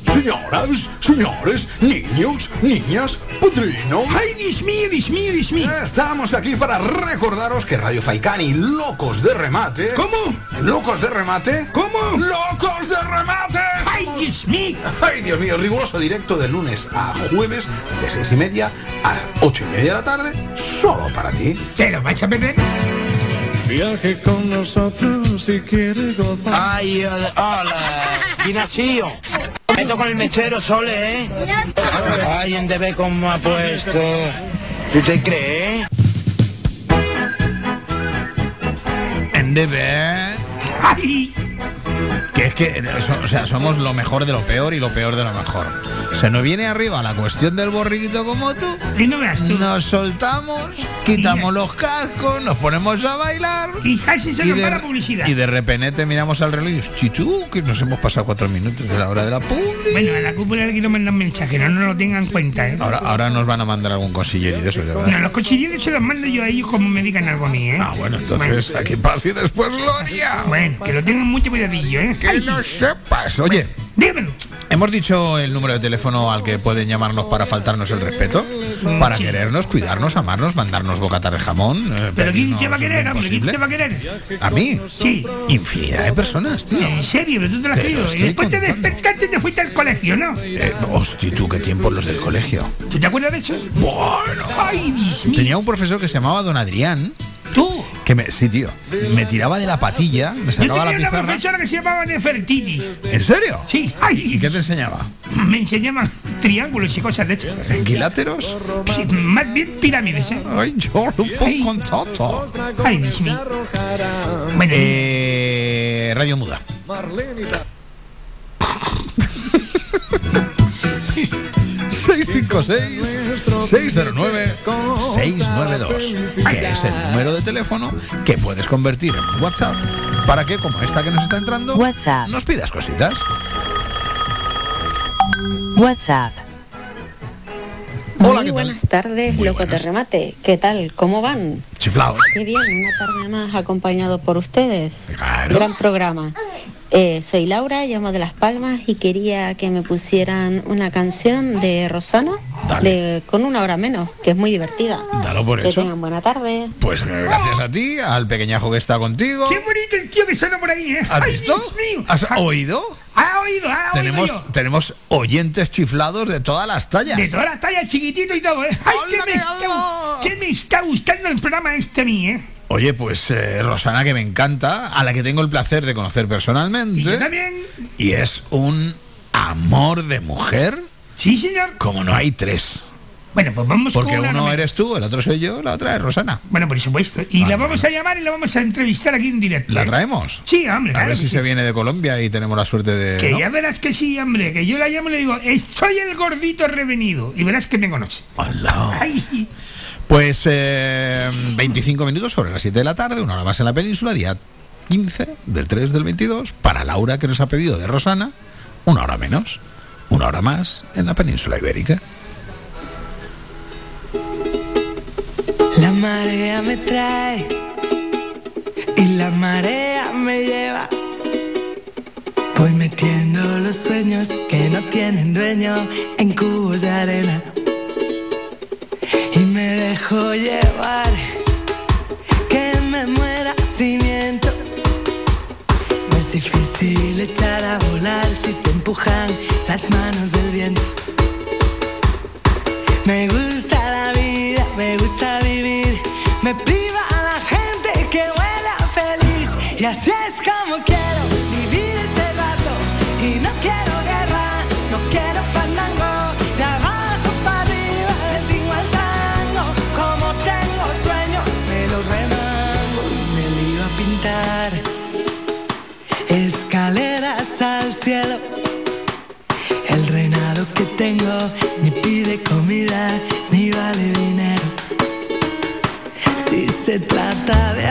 Señoras, señores, niños, niñas, padrinos. ¡Ay, Dios mío, Dios mío, Dios mío! Estamos aquí para recordaros que Radio Faikán y Locos de Remate. ¿Cómo? ¿Locos de Remate? ¿Cómo? ¡Locos de Remate! ¡Ay, Dios mío! ¡Ay, Dios mío! Riguroso directo de lunes a jueves, de seis y media a ocho y media de la tarde, solo para ti. ¿Te lo vais a perder? Viaje con nosotros si quiere gozar. Ay, hola. Ignacio. Meto con el mechero Sole, ¿eh? Ay, en debe cómo ha puesto. ¿Tú te crees? En DB. ¡Ay! Que es que, so- o sea, somos lo mejor de lo peor y lo peor de lo mejor. Se nos viene arriba la cuestión del borriquito como tú. Y no veas tú. Nos soltamos, quitamos los cascos, nos ponemos a bailar. Y casi se nos la publicidad. y de repente miramos al reloj y "Hosti, tú, que nos hemos pasado cuatro minutos de la hora de la publi. Bueno, a la cúpula le quiero mandar un mensaje, no nos lo tengan en cuenta, ¿eh? Ahora, ahora nos van a mandar algún cosillero y de eso, ya verás. No, los cochilleros se los mando yo a ellos como me digan algo a mí, ¿eh? Ah, bueno, entonces aquí paz y después gloria. Bueno, que lo tengan mucho cuidadillo, ¿eh? Que lo sepas. Oye, dígamelo. Hemos dicho el número de teléfono al que pueden llamarnos para faltarnos el respeto, para querernos, cuidarnos, amarnos, mandarnos bocatas de jamón. eh, Pero ¿quién te va a querer, hombre? ¿Quién te va a querer? ¿A mí? Sí. Infinidad de personas, tío. En serio, pero tú te lo has creído. Y después te despertaste y te fuiste al colegio, ¿no? Eh, hostia, tú, qué tiempos los del colegio. ¿Tú te acuerdas de eso? Bueno. Ay, Dios mío. Tenía un profesor que se llamaba Don Adrián. ¿Tú? Que me, sí, tío. Me tiraba de la patilla, me Yo sacaba la tenía una pizarra. profesora que se llamaba Nefertiti. ¿En serio? Sí. ¿Y Ay, qué te enseñaba? (clears throat) me enseñaba triángulos y cosas de hecho. ¿Equiláteros? Sí, más bien pirámides, ¿eh? Ay, yo un poco con todo. Ay, Dios mío. Bueno, Eh, radio muda. (laughs) 656-609-692, que es el número de teléfono que puedes convertir en un WhatsApp para que, como esta que nos está entrando, WhatsApp. nos pidas cositas. WhatsApp. Hola, Muy ¿qué tal? buenas tardes, loco de remate. ¿Qué tal? ¿Cómo van? Chiflaos. Qué bien, una tarde más acompañado por ustedes. Claro. Gran programa. Eh, soy Laura, llamo de Las Palmas y quería que me pusieran una canción de Rosana de, con una hora menos, que es muy divertida. Dalo por que hecho. tengan buena tarde. Pues eh, gracias a ti, al pequeñajo que está contigo. qué bonito el tío que suena por ahí, ¿eh? ¿Has Ay, visto? Dios mío. ¿Has oído? Ha oído, ha Tenemos, oído yo. tenemos oyentes chiflados de todas las tallas. De todas las tallas, chiquitito y todo, ¿eh? Ay, que me, está, que me está gustando el programa este a mí, ¿eh? Oye, pues eh, Rosana, que me encanta, a la que tengo el placer de conocer personalmente. Y yo también. Y es un amor de mujer. Sí, señor. Como no hay tres. Bueno, pues vamos Porque con una uno eres tú, el otro soy yo, la otra es Rosana. Bueno, por supuesto. Y la vamos a llamar y la vamos a entrevistar aquí en directo. ¿La traemos? Sí, hombre, A claro ver si sí. se viene de Colombia y tenemos la suerte de. Que ¿no? ya verás que sí, hombre, que yo la llamo y le digo, estoy el gordito revenido. Y verás que me conoce. Hola. Ay, Pues eh, 25 minutos sobre las 7 de la tarde, una hora más en la península, día 15 del 3 del 22, para Laura que nos ha pedido de Rosana, una hora menos, una hora más en la península ibérica. La marea me trae y la marea me lleva. Voy metiendo los sueños que no tienen dueño en cubos de arena. Y me dejo llevar, que me muera si miento. No es difícil echar a volar si te empujan las manos del viento. Me gusta la vida, me gusta vivir. Me priva a la gente que huela feliz. Y así es como quiero vivir este rato. Y no quiero ni vale dinero. Si se trata de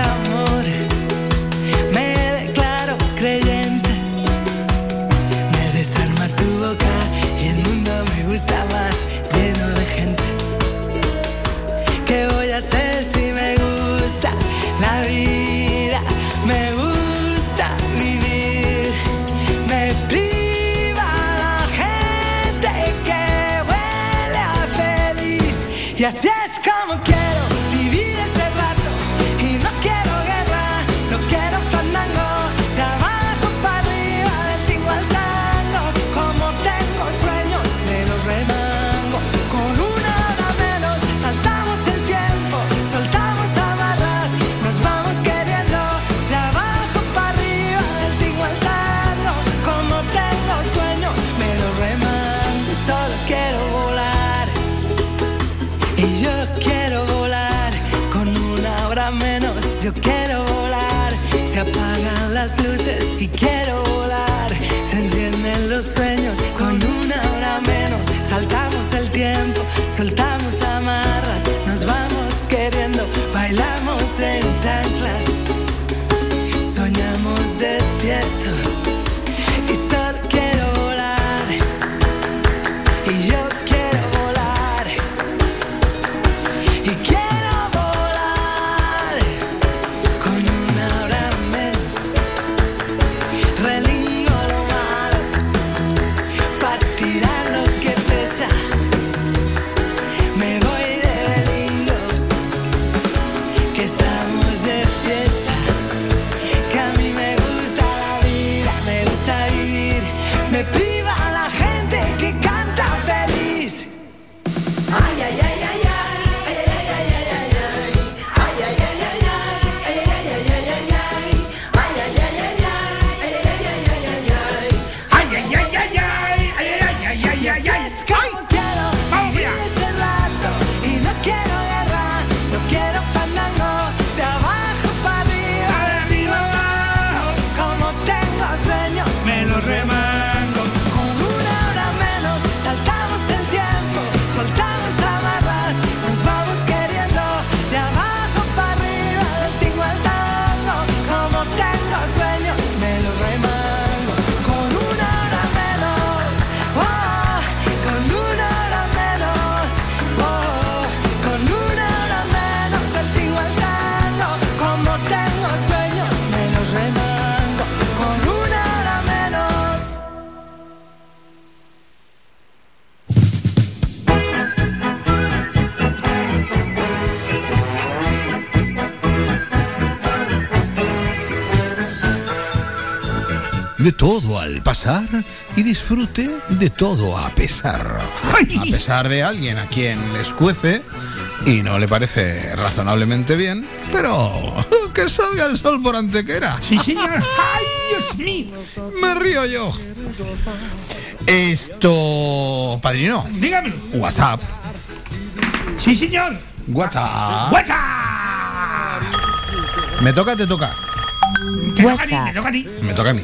saltar. Al pasar y disfrute de todo a pesar. A pesar de alguien a quien le escuece y no le parece razonablemente bien, pero (laughs) que salga el sol por antequera. Sí, señor. Ay, Dios mío. Me río yo. Esto, padrino. Dígame. WhatsApp. Sí, señor. WhatsApp. WhatsApp. ¿Me toca, te toca? Te toca a ti, te toca a ti. Me toca a mí.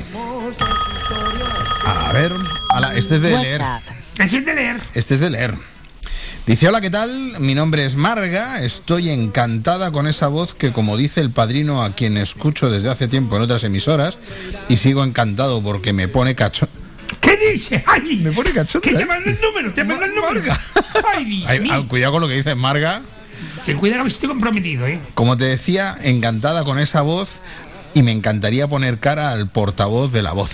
A ver, ala, este es de leer. Eso es de leer. Este es de leer. Dice, hola, ¿qué tal? Mi nombre es Marga, estoy encantada con esa voz que, como dice el padrino, a quien escucho desde hace tiempo en otras emisoras, y sigo encantado porque me pone cacho... ¿Qué dice? ¡Ay! Me pone cachonda. Que te ¿eh? manda el número, te manda el número. Ay, Dios Ay, mío. ah, cuidado con lo que dice Marga. Ten cuidado que estoy comprometido, ¿eh? Como te decía, encantada con esa voz y me encantaría poner cara al portavoz de la voz.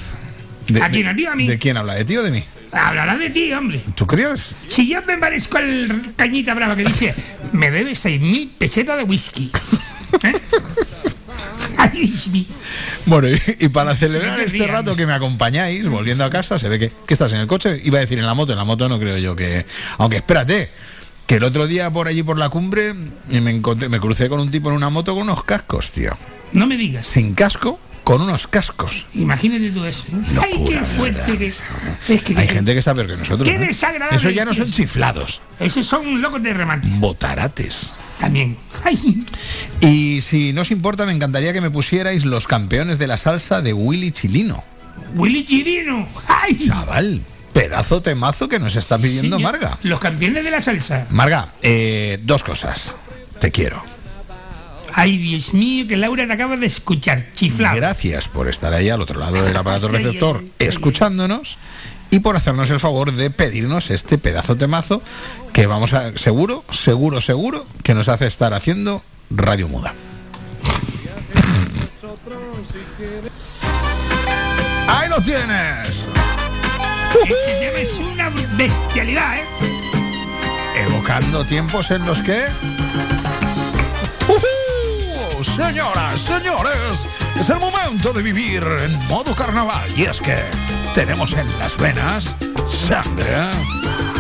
De, ¿A quién, a ti o a mí? ¿De quién habla? ¿De ti o de mí? Hablará de ti, hombre. ¿Tú crees? Si yo me parezco al cañita brava que dice, me debes seis mil pesetas de whisky. (laughs) ¿Eh? Bueno, y, y para celebrar No este rato que me acompañáis, volviendo a casa, se ve que, que estás en el coche. Iba a decir en la moto, en la moto no creo yo que. Aunque espérate, que el otro día por allí por la cumbre me encontré, me crucé con un tipo en una moto con unos cascos, tío. No me digas. Sin casco, con unos cascos. Imagínate tú eso. ¿eh? Ay, qué fuerte que es. Es que Hay gente que está peor que nosotros. Qué ¿no? desagradable Eso ya no son chiflados, Esos son locos de remate. botarates. También. Ay, Y si no os importa, me encantaría que me pusierais los campeones de la salsa de Willy Chilino. Willy Chirino. Ay, Chaval, pedazo temazo que nos está pidiendo. Marga. Los campeones de la salsa. Marga, eh, dos cosas. Te quiero. Ay, Dios mío, que Laura te acaba de escuchar. Chiflado. Gracias por estar ahí al otro lado del aparato (laughs) receptor escuchándonos y por hacernos el favor de pedirnos este pedazo temazo que vamos a, seguro, seguro, seguro que nos hace estar haciendo Radio Muda. (laughs) ¡Ahí lo tienes! Este es una bestialidad, ¿eh? Evocando tiempos en los que... Señoras, señores, es el momento de vivir en modo carnaval. Y es que tenemos en las venas sangre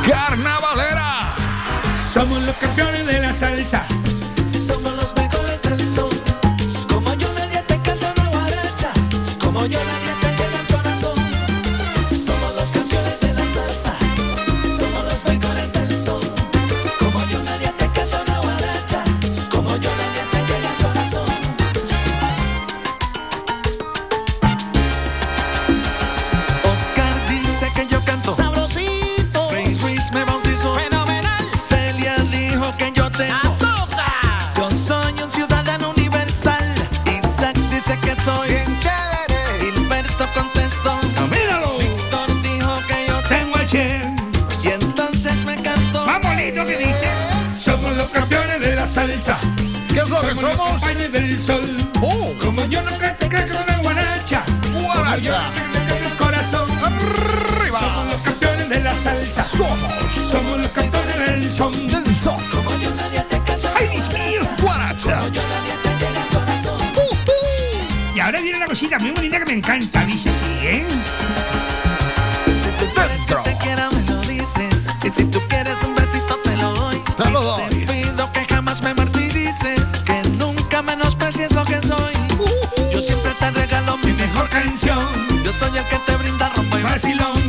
carnavalera. Somos los campeones de la salsa. Somos los mejores del son. Como yo nadie te canta una guaracha. Como yo nadie ¿Qué es lo que Los somos? compañeros del sol. Como yo no te creo la guaracha. Como yo no te creo con el corazón. Arriba. Somos los campeones de la salsa. Somos. Somos los campeones del son. Del son. Como yo nadie te canta. ¡Ay, Dios mío! Guaracha. Como yo nadie te llega al corazón. Y ahora viene una cosita muy bonita que me encanta. Dice así, ¿eh? Vacilón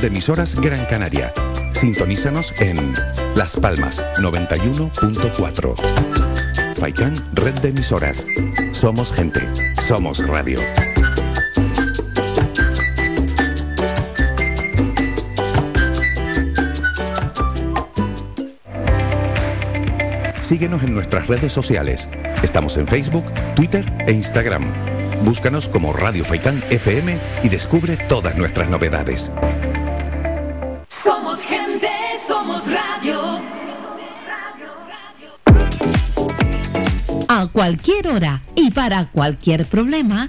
De emisoras Gran Canaria. Sintonízanos en Las Palmas 91.4. Faikan Red de emisoras. Somos gente. Somos radio. Síguenos en nuestras redes sociales. Estamos en Facebook, Twitter e Instagram. Búscanos como Radio Faikán FM y descubre todas nuestras novedades. Cualquier hora y para cualquier problema,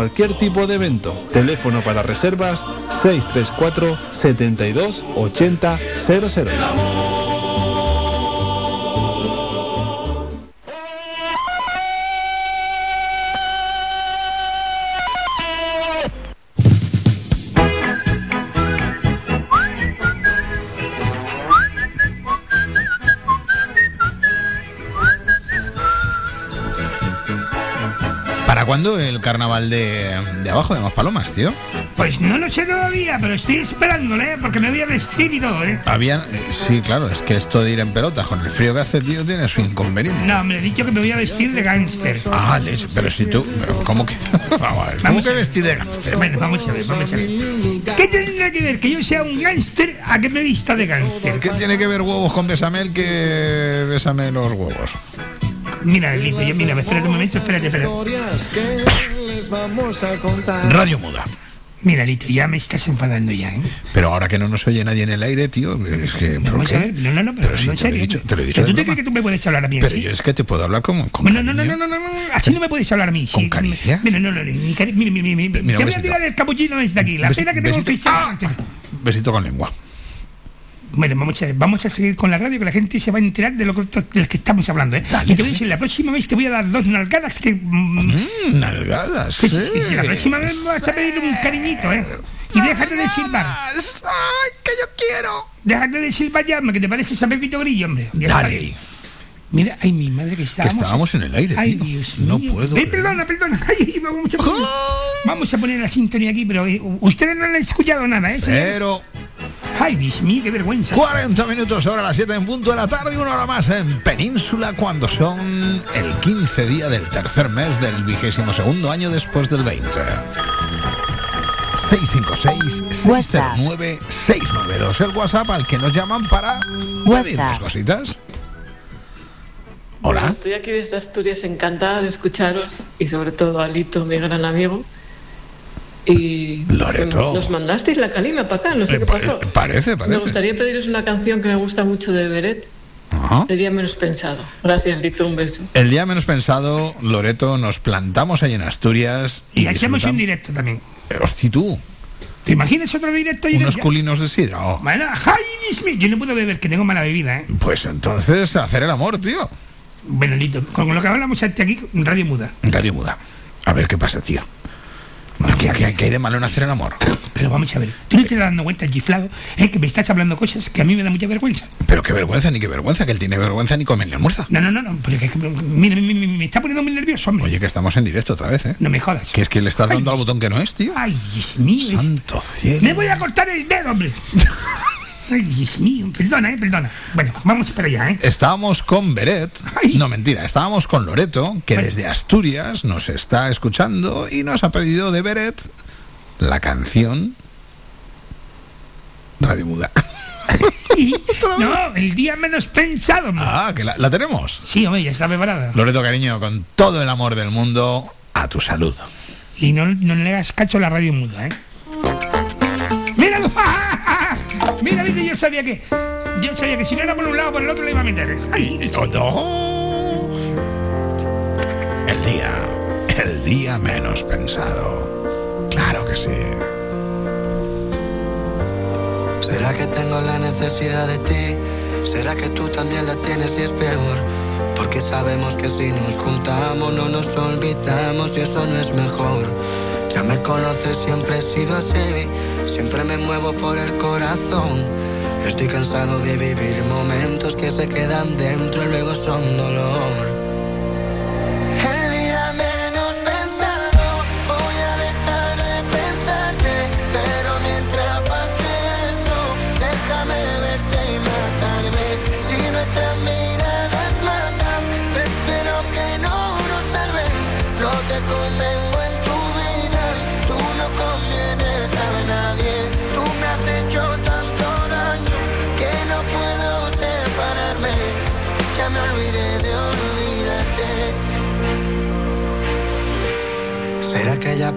cualquier tipo de evento. Teléfono para reservas 634 72 80 00. Cuándo el carnaval de, de abajo de Maspalomas, tío? Pues no lo sé todavía, pero estoy esperándole, ¿eh? porque me voy a vestir y todo, ¿eh? Habían, eh, sí, claro, es que esto de ir en pelotas con el frío que hace, tío, tiene su inconveniente. No, me he dicho que me voy a vestir de gángster. Ah, pero si tú, ¿cómo que? (laughs) Vamos ¿Cómo Vamos que vestir de gángster? Bueno, vamos a ver, vamos a ver. ¿Qué tendrá que ver que yo sea un gángster a que me vista de gángster? ¿Qué tiene que ver huevos con besamel que besame los huevos? Mira, Lito, yo, mira, espérate un momento, espérate, espérate. Radio muda. Mira, Lito, ya me estás enfadando ya, ¿eh? Pero ahora que no nos oye nadie en el aire, tío, es que... no, no, no, pero, sí, no en te lo he dicho, te lo he dicho ¿Tú te broma. crees que tú me puedes hablar a mí Pero así? yo es que te puedo hablar como... como No, no, no, no, no, no, no, así no me puedes hablar a mí. ¿Con caricia? Mira, no, no, no, ni cari- mira, mira, mira, mira, Mira, te un voy a tirar el capuchino desde aquí. La pena que tengo besito. ficha. Besito con lengua. Bueno, vamos a, vamos a seguir con la radio, que la gente se va a enterar de lo que, del que estamos hablando, ¿eh? y te voy a decir, la próxima vez te voy a dar dos nalgadas que... mm, nalgadas, que sí, sí. sí, sí, la próxima vez me vas a pedir un cariñito, ¿eh? Y déjate de silbar. ¡Ay, que yo quiero! Déjate de silbar ya, que te pareces a Pepito Grillo, hombre. Dale. Mira, ay, mi madre, que estábamos... estábamos en el aire, Ay, tío. Dios No mío. puedo Ven, creer. perdona, perdona. (laughs) Ay, vamos a poner, vamos a poner la sintonía aquí, pero eh, ustedes no han escuchado nada, ¿eh? Pero... Ay, Dios mío, qué vergüenza. 40 minutos ahora las 7 en punto de la tarde, una hora más en Península cuando son el 15 día del tercer mes del vigésimo segundo año después del 20. 656-609-692. El WhatsApp al que nos llaman para pedirnos cositas. Hola. Estoy aquí desde Asturias encantada de escucharos y sobre todo a Lito, mi gran amigo. Y Loreto. nos mandasteis la calima para acá, no sé Eh, qué pa- pasó. eh, parece, Me parece. gustaría pediros una canción que me gusta mucho de Beret. Ajá. El día menos pensado. Gracias, Lito, un beso. El día menos pensado, Loreto, nos plantamos ahí en Asturias. Y hacemos en disfrutamos- directo también. Eh, Hosti, tú. ¿Te imaginas otro directo? en Unos culinos de sidra. oh. Yo no puedo beber, que tengo mala bebida, ¿eh? Pues entonces, hacer el amor, tío. Bueno, Lito, con lo que hablamos aquí, Radio Muda. Radio muda. A ver qué pasa, tío. ¿Qué, qué- qué hay de malo en hacer el amor? Pero vamos a ver, tú no te estás dando cuenta, chiflado, es que me estás hablando cosas que a mí me da mucha vergüenza. Pero qué vergüenza, ni qué vergüenza, que él tiene vergüenza ni comer ni almuerza. No, no, no, no, pero que, mira, me, me- me está poniendo muy nervioso, hombre. Oye, que estamos en directo otra vez, ¿eh? No me jodas. Que es que le estás dando al botón que no es, tío. Ay, Dios mío. Santo cielo. Me voy a cortar el dedo, hombre. (laughs) Ay, Dios mío, perdona, eh, perdona. Bueno, vamos para allá, eh. Estábamos con Beret. No, mentira, estábamos con Loreto, que desde Asturias nos está escuchando y nos ha pedido de Beret la canción Radio Muda. (laughs) (laughs) No, el día menos pensado, hombre. Ah, que la, la tenemos. Sí, hombre, ya está preparada. Loreto, cariño, con todo el amor del mundo, a tu salud. Y no, no le hagas cacho a la radio muda, ¿eh? ¡Mira! Mira, viste, yo sabía que. Yo sabía que si no era por un lado, por el otro le iba a meter. ¡Ay! El día, el día menos pensado. Claro que sí. ¿Será que tengo la necesidad de ti? ¿Será que tú también la tienes y es peor? Porque sabemos que si nos juntamos no nos olvidamos y eso no es mejor. Ya me conoces, siempre he sido así, siempre me muevo por el corazón. Estoy cansado de vivir momentos que se quedan dentro y luego son dolor.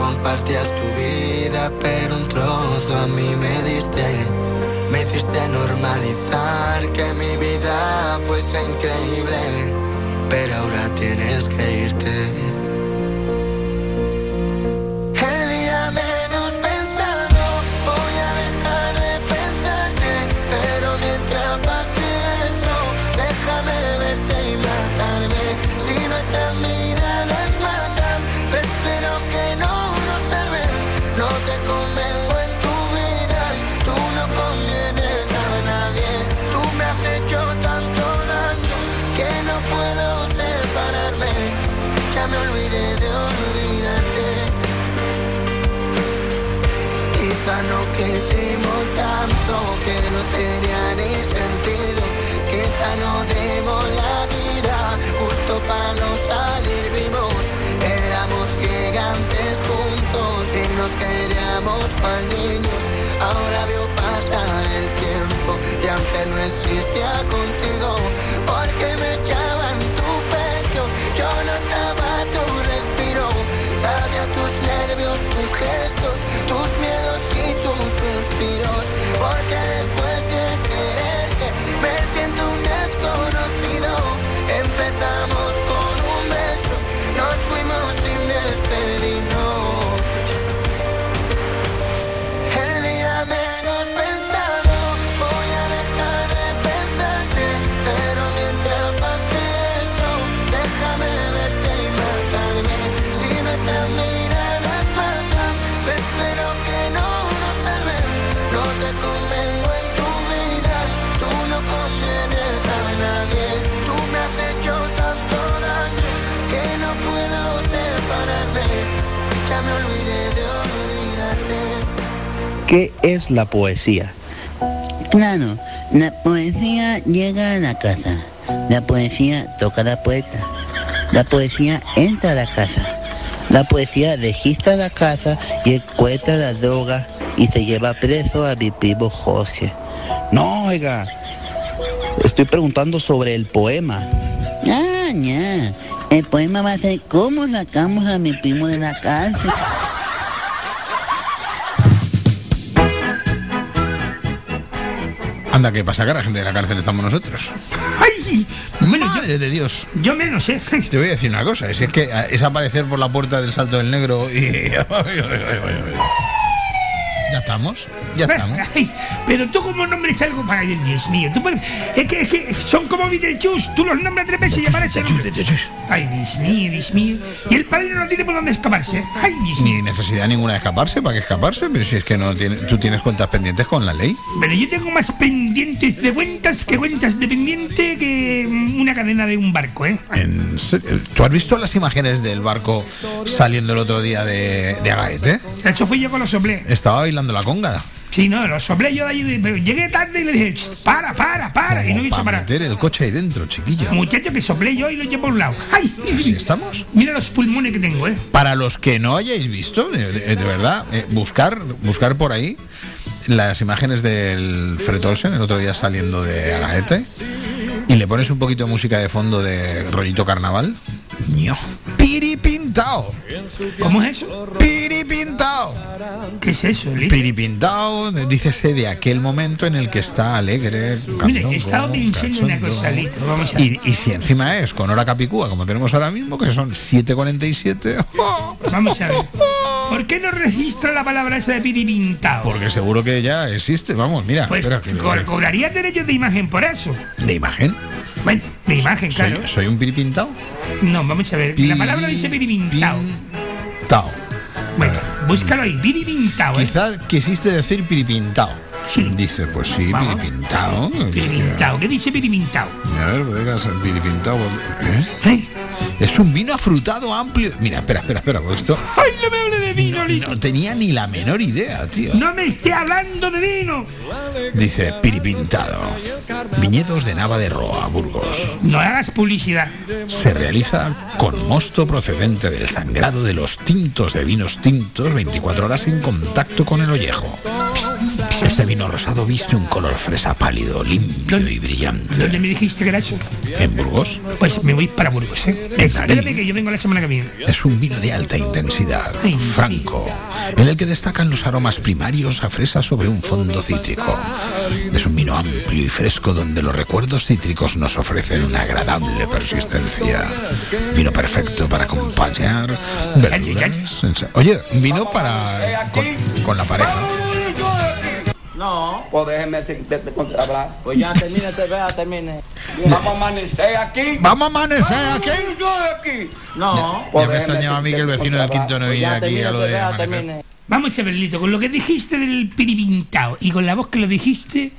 Compartías tu vida, pero un trozo a mí me diste. Me hiciste normalizar que mi vida fuese increíble, pero ahora tienes que irte. Niños. Ahora veo pasar el tiempo y aunque no existía contigo, ¿Qué es la poesía? Claro, la poesía llega a la casa. La poesía toca la puerta. La poesía entra a la casa. La poesía registra la casa y encuentra la droga y se lleva preso a mi primo Jorge. No, oiga. Estoy preguntando sobre el poema. Ah, ya. El poema va a ser cómo sacamos a mi primo de la cárcel. Anda, ¿qué pasa? Que la gente de la cárcel estamos nosotros. ¡Ay! Bueno, Madre de Dios. Yo menos, ¿eh? Te voy a decir una cosa, es que es aparecer por la puerta del salto del negro y... (laughs) estamos, ya estamos. Ay, pero tú como nombres algo para Dios, Dios mío. Tú es, que, es que son como Beetlejuice. Tú los nombres tres veces y aparecen. Ay, Dios mío, Dios mío. Y el padre no tiene por dónde escaparse. Ay, Dios mío. Ni necesidad ninguna de escaparse, ¿para qué escaparse? Pero si es que no tiene, tú tienes cuentas pendientes con la ley. Pero yo tengo más pendientes de cuentas que cuentas de pendiente que una cadena de un barco, ¿eh? En serio, ¿Tú has visto las imágenes del barco saliendo el otro día de, de Agaete? Eso fui yo con los soplé. Estaba bailando la conga. Sí, no, los soplé yo de allí. llegué tarde y le dije, "Ch, para, para, para. Y no hizo Para meter el coche ahí dentro, chiquilla. Muchacho que soplé yo y lo llevo a un lado. ¡Ay! Así estamos. (laughs) Mira los pulmones que tengo, ¿eh? Para los que no hayáis visto, de, de- de verdad, eh, buscar, buscar por ahí las imágenes del Fred Olsen el otro día saliendo de Agaete y le pones un poquito de música de fondo de rollito carnaval. ¡Ño! ¡Piripintao! ¿Cómo es eso? ¡Piripintao! ¿Qué es eso, Lili? Piripintao, dícese de aquel momento en el que está alegre. Mire, he estado pensando una cosa, Lito. Vamos a. Y, y si encima es con hora capicúa, como tenemos ahora mismo, que son 7.47, (laughs) Vamos a ver. ¿Por qué no registra la palabra esa de piripintao? porque seguro que ya existe. Vamos, mira, Pues espera, que- co- cobraría derechos de imagen por eso. ¿De imagen? Bueno, de imagen, ¿Soy, claro. soy un piripintao? No, vamos a ver. La palabra dice piripintao. Tao. Bueno, búscalo ahí, piripintao. ¿eh? Quizás quisiste decir piripintao. Dice, pues sí, Vamos. piripintao. Piripintao. ¿Qué dice piripintao? A ver, bodega San piripintao. ¿Eh? Es un vino afrutado amplio. Mira, espera, espera, espera, esto. ¡Ay, no me de vino, Lito. No tenía ni la menor idea, tío. No me esté hablando de vino. Dice Piripintado. Viñedos de Nava de Roa, Burgos. No hagas publicidad. Se realiza con mosto procedente del sangrado de los tintos de vinos tintos 24 horas en contacto con el ollejo. Este vino rosado viste un color fresa pálido, limpio y brillante. ¿Dónde me dijiste que era eso? ¿En Burgos? Pues me voy para Burgos, ¿eh? Espérame que yo vengo la semana que viene. Es un vino de alta intensidad, franco, en el que destacan los aromas primarios a fresa sobre un fondo cítrico. Es un vino amplio y fresco donde los recuerdos cítricos nos ofrecen una agradable persistencia. Vino perfecto para acompañar verduras. Oye, vino para con, con la pareja. No, pues déjeme sin- de- de- de- hablar. Pues ya termine, te vea, termine. Vamos a amanecer aquí. Vamos a amanecer aquí. Yo de aquí. No, Ya pues me déjeme extrañaba a mí que el vecino del quinto no Pues viniera ya aquí termine, a lo te de vea, amanecer. Pues Vamos a ver, Lito, con lo que dijiste del piripintao y con la voz que lo dijiste,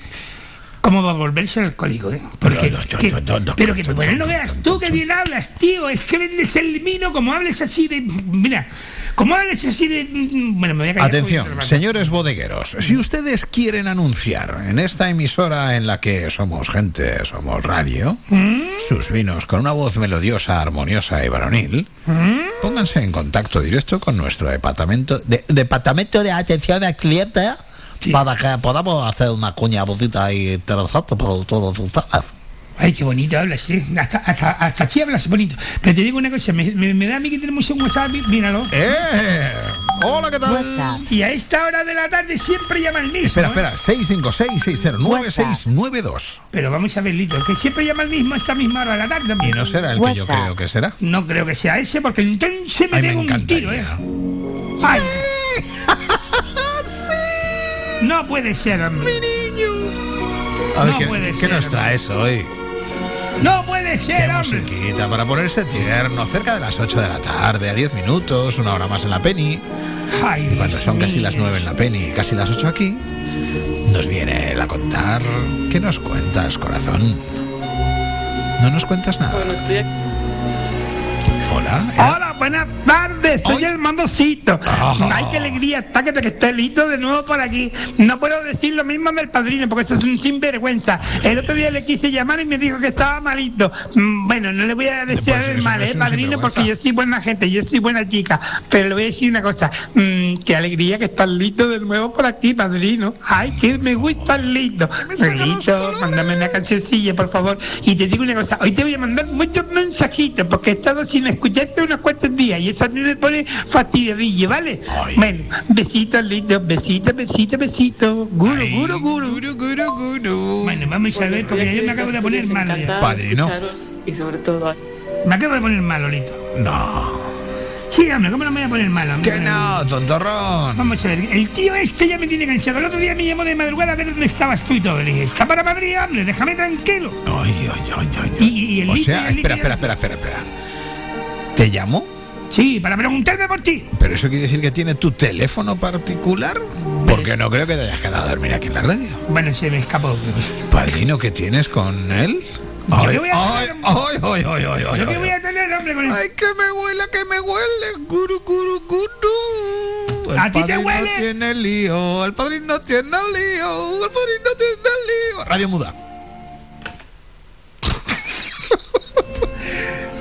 ¿cómo va a volverse alcohólico, eh? Porque, que- pero que, bueno, no veas tú que bien hablas, tío, es que vendes el vino como hables así de... Mira, como hables así de... Bueno, me voy a callar. Atención, señores bodegueros, si ustedes quieren anunciar en esta emisora en la que somos gente, somos radio, sus vinos con una voz melodiosa, armoniosa y varonil, pónganse en contacto directo con nuestro departamento de, departamento de atención al cliente para que podamos hacer una cuña bonita y interesante para todos ustedes. Ay, qué bonito hablas, ¿eh? Hasta, hasta, hasta así hablas bonito. Pero te digo una cosa, me, me- me da a mí que tenemos un WhatsApp, mí- míralo. ¡Eh! Hola, ¿qué tal? Y a esta hora de la tarde siempre llama el mismo. Espera, ¿eh? espera, 656-609-692. Pero vamos a ver, Lito, que siempre llama el mismo a esta misma hora de la tarde. Y no será el que yo creo que será. No creo que sea ese, porque entonces me pego un tiro, ¿eh? ¡Ay! (laughs) No puede ser, hombre. A ver, No ¿qué, puede qué ser, nos traes hoy? No puede ser, Qué hombre. musiquita para ponerse tierno, cerca de las 8 de la tarde, a 10 minutos, una hora más en la penny. Ay, y cuando son casi las 9 en la penny y casi las 8 aquí, nos viene él a contar. ¿Qué nos cuentas, corazón? No nos cuentas nada. Hola. Hola, buenas tardes, soy el mandocito. Ay, qué alegría está que, que esté listo de nuevo por aquí. No puedo decir lo mismo del padrino, porque eso es un sinvergüenza. El otro día le quise llamar y me dijo que estaba malito. Mm, Bueno, no le voy a desear Pues el eso mal, ¿eh, padrino? Porque yo soy buena gente, yo soy buena chica. Pero le voy a decir una cosa. mm, qué alegría que estás listo de nuevo por aquí, padrino. Ay, que me gusta listo. Listo, mándame una cancioncilla, por favor. Y te digo una cosa, hoy te voy a mandar muchos mensajitos, porque he estado sin escucharte unos cuantos días y eso a mí me pone fastidiadillo, ¿vale? Bueno, besitos lindos, besitos, besitos, besitos. Guru, guru, guru. Bueno, vamos a ver, porque yo me acabo de poner malo ya. Padrino. Y sobre todo... Me acabo de poner malo, Lito. No. Sí, hombre, ¿cómo no me voy a poner malo? hombre? Que no, tontorrón. Vamos a ver, el tío este ya me tiene cansado. El otro día me llamó de madrugada a ver dónde estabas tú y todo. Le dije, está para Madrid, hombre, déjame tranquilo. Ay, ay, ay, ay. Y, y el O sea, espera, espera, espera, espera, espera. ¿Te llamó? Sí, para preguntarme por ti. ¿Pero eso quiere decir que tiene tu teléfono particular? Porque no creo que te hayas quedado a dormir aquí en la radio. Bueno, se me escapó. Padrino, ¿qué tienes con él? ¿Yo Ay, qué voy a ay, tener? ay, ay, ay, ay, ay, ¿Yo qué ay. voy a tener, hombre, con el... Ay, que me huele, que me huele. Guru, guru, guru. El ¿A ti te huele? tiene lío, el padrino tiene lío, el padrino tiene lío. Radio muda.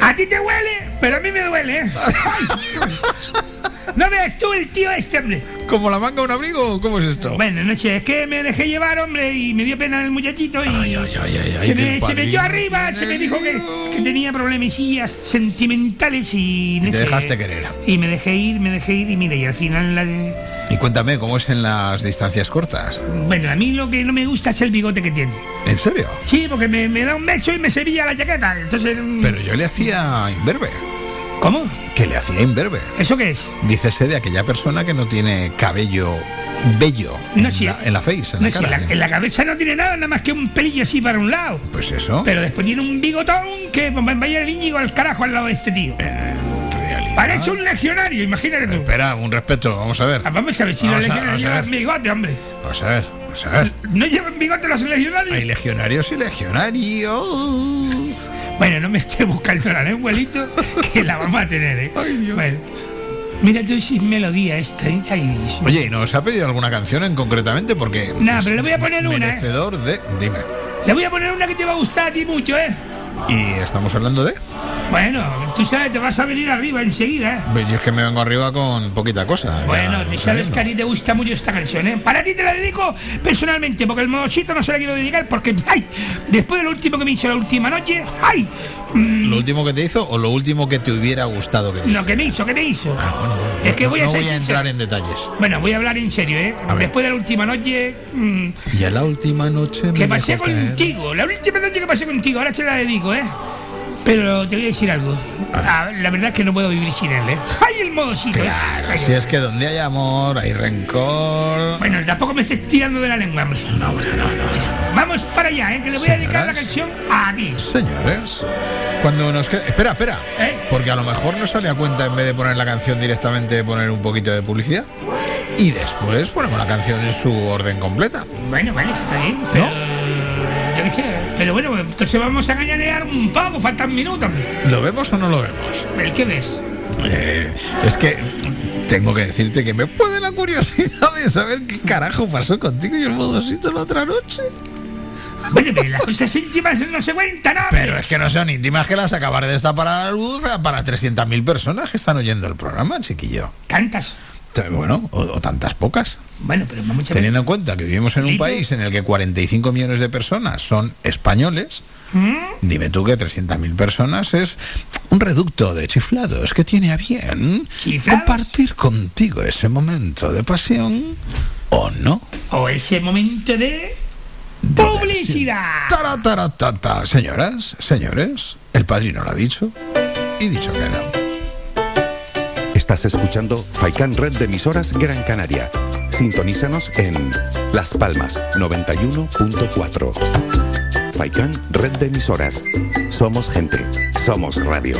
A ti te huele, pero a mí me duele. (laughs) No veas tú el tío este, hombre. ¿Como la manga un abrigo? ¿Cómo es esto? Bueno, no sé, es que me dejé llevar, hombre, y me dio pena el muchachito y ay, ay, ay, se, me, se arriba, se me dijo que, que tenía problemillas sentimentales y no Y te sé. dejaste querer. Y me dejé ir, me dejé ir y mira, y al final la de- Y cuéntame, ¿cómo es en las distancias cortas? Bueno, a mí lo que no me gusta es el bigote que tiene. ¿En serio? Sí, porque me, me da un beso y me sevilla la chaqueta. Entonces. mm, Pero yo le hacía imberbe. ¿Cómo? Que le hacía imberbe. ¿Eso qué es? Dícese de aquella persona que no tiene cabello bello No, en, la, en la face, en No, la si la, en la cabeza no tiene nada, nada más que un pelillo así para un lado. Pues eso. Pero después tiene un bigotón que pues, vaya el Íñigo al carajo al lado de este tío. Parece un legionario, imagínate tú. Espera, un respeto, vamos a ver. Ah, Vamos a ver si los Vamos legionarios llevan bigote, hombre. Vamos a ver, vamos a ver. ¿No llevan bigote los legionarios? Hay legionarios y legionarios. Bueno, no me esté buscando la lengua, Lito, (laughs) que la vamos a tener, ¿eh? Bueno. Mira tú si melodía esta. ¿eh? Ay, sí. Oye, ¿y nos ha pedido alguna canción en concretamente? Porque. Nah, pero le voy a poner una, ¿eh? De. Dime. Le voy a poner una que te va a gustar a ti mucho, ¿eh? ¿Y estamos hablando de? Bueno, tú sabes, te vas a venir arriba enseguida. Pues yo es que me vengo arriba con poquita cosa. Bueno, te sabes que a ti te gusta mucho esta canción, ¿eh? Para ti te la dedico personalmente, porque el modosito no se la quiero dedicar porque, ¡ay! Después de lo último que me hizo la última noche, ¡ay! ¿Lo último que te hizo o lo último que te hubiera gustado que te Lo que me hizo, ¿qué me hizo? es que no, voy a no voy a entrar en detalles. Bueno, voy a hablar en serio, ¿eh? Después de la última noche mm, Y a la última noche que me pasé dejó caer. contigo, la última noche que pasé contigo, ahora se la dedico, ¿eh? Pero te voy a decir algo. Ah, la verdad es que no puedo vivir sin él, ¿eh? ¡Ay, el modosito! Claro, Ay, si es que donde hay amor, hay rencor. Bueno, tampoco me estés tirando de la lengua, hombre. No, hombre, no, no. Vamos para allá, ¿eh? Que le voy a dedicar la canción a ti. Señores, cuando nos quede... Espera, espera. ¿Eh? Porque a lo mejor nos sale a cuenta en vez de poner la canción directamente poner un poquito de publicidad. Y después ponemos la canción en su orden completa. Bueno, vale, está bien, pero... Yo pero bueno, entonces vamos a engañar un poco, faltan minutos. ¿Lo vemos o no lo vemos? ¿El qué ves? Eh, es que tengo que decirte que me puede la curiosidad de saber qué carajo pasó contigo y el modosito la otra noche. Bueno, pero las cosas íntimas no se cuentan, ¿no? Pero es que no son íntimas que las acabar de destapar a la luz para 300.000 personas que están oyendo el programa, chiquillo. ¿Tantas? Bueno, o, o tantas pocas. Bueno, pero. Teniendo en cuenta que vivimos en un Lito. país en el que 45 millones de personas son españoles, ¿Mm? dime tú que 300.000 personas es un reducto de chiflados que tiene a bien ¿Chiflados? compartir contigo ese momento de pasión o no. O ese momento de... ¡Publicidad! Tarataratata. Señoras, señores, el padrino lo ha dicho y dicho que no. Estás escuchando Faikan Red de emisoras Gran Canaria. Sintonízanos en Las Palmas 91.4. Faikan Red de emisoras. Somos gente, somos radio.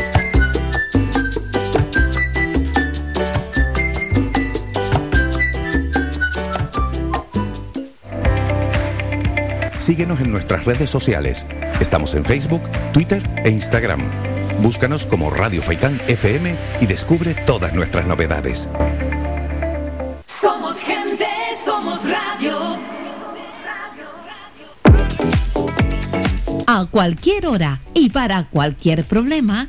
Síguenos en nuestras redes sociales. Estamos en Facebook, Twitter e Instagram. Búscanos como Radio Faikán FM y descubre todas nuestras novedades. Somos gente, somos radio. A cualquier hora y para cualquier problema,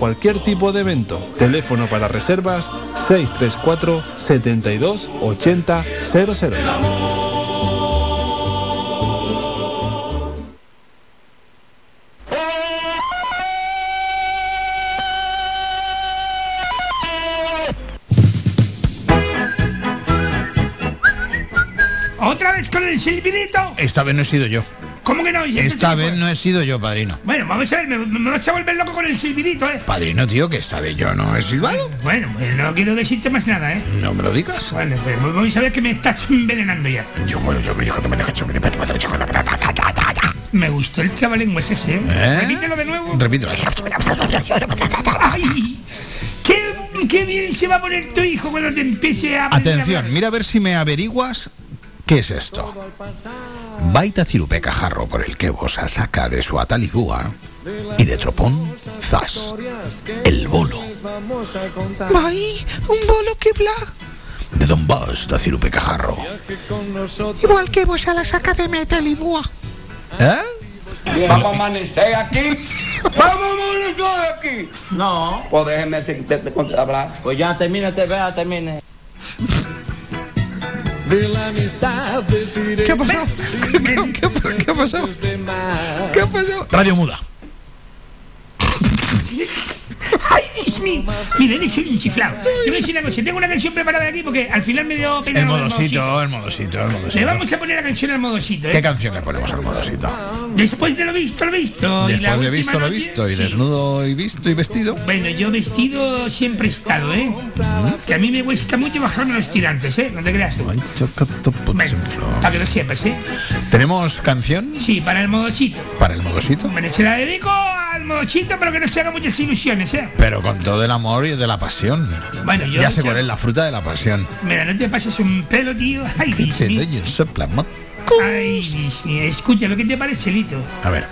cualquier tipo de evento. Teléfono para reservas 634 72 80 00. ¿Otra vez con el silbidito? Esta vez no he sido yo. ¿Cómo que no? ¿Y Esta vez no he sido yo, padrino. Bueno, vamos a ver, me, me vas a volver loco con el silbidito, ¿eh? Padrino, tío, que esta vez yo no he silbado. Bueno, pues no quiero decirte más nada, ¿eh? No me lo digas. Bueno, pues vamos a ver que me estás envenenando ya. Yo, bueno, yo me dijo que me dejas Me gustó el trabalenguas ese, ¿eh? ¿Eh? Repítelo de nuevo. Repítelo. ¡Ay! ¡Qué, qué bien se va a poner tu hijo cuando te empiece a... Atención, mira a ver si me averiguas qué es esto. Baita cirupeca jarro por el que vos saca de su ataligúa y de tropón, zas, el bolo. Vai, un bolo que bla. De don Bas da cirupeca jarro. Igual que vos a la saca de metal y bua. ¿Eh? Vamos a amanecer aquí. (laughs) Vamos a amanecer aquí. No. Pues déjeme hablar. Pues ya termina, te vea, termine. (laughs) ¿Qué ha pasado? ¿Qué, qué- qué- qué ha pasado? ¿Qué ha pasado? Radio muda. Ay, Dios mío. Mira, eres un chiflado. Te voy a decir una cosa. Tengo una canción preparada aquí porque al final me dio pena. El modosito, el modosito, el Le modosito. vamos a poner la canción al modosito, ¿eh? ¿Qué canción le ponemos al modosito? Después de lo visto, lo visto. Después de visto lo visto y sí. desnudo y visto y vestido. Bueno, yo vestido siempre he estado, ¿eh? Que a mí me cuesta mucho bajarme los tirantes, ¿eh? No te creas. Bueno, para que lo sepas, ¿eh? ¿Tenemos canción Sí, para el modosito. para el modosito? Bueno, se la dedico al modosito, pero que no se haga muchas ilusiones, ¿eh? Pero con todo el amor y de la pasión. Bueno, yo- Ya sé cuál es la fruta de la pasión. Mira, no te pases un pelo, tío. (laughs) Ay, doy un soplamo. Ay. Escucha, ¿lo que te parece, Lito? A ver.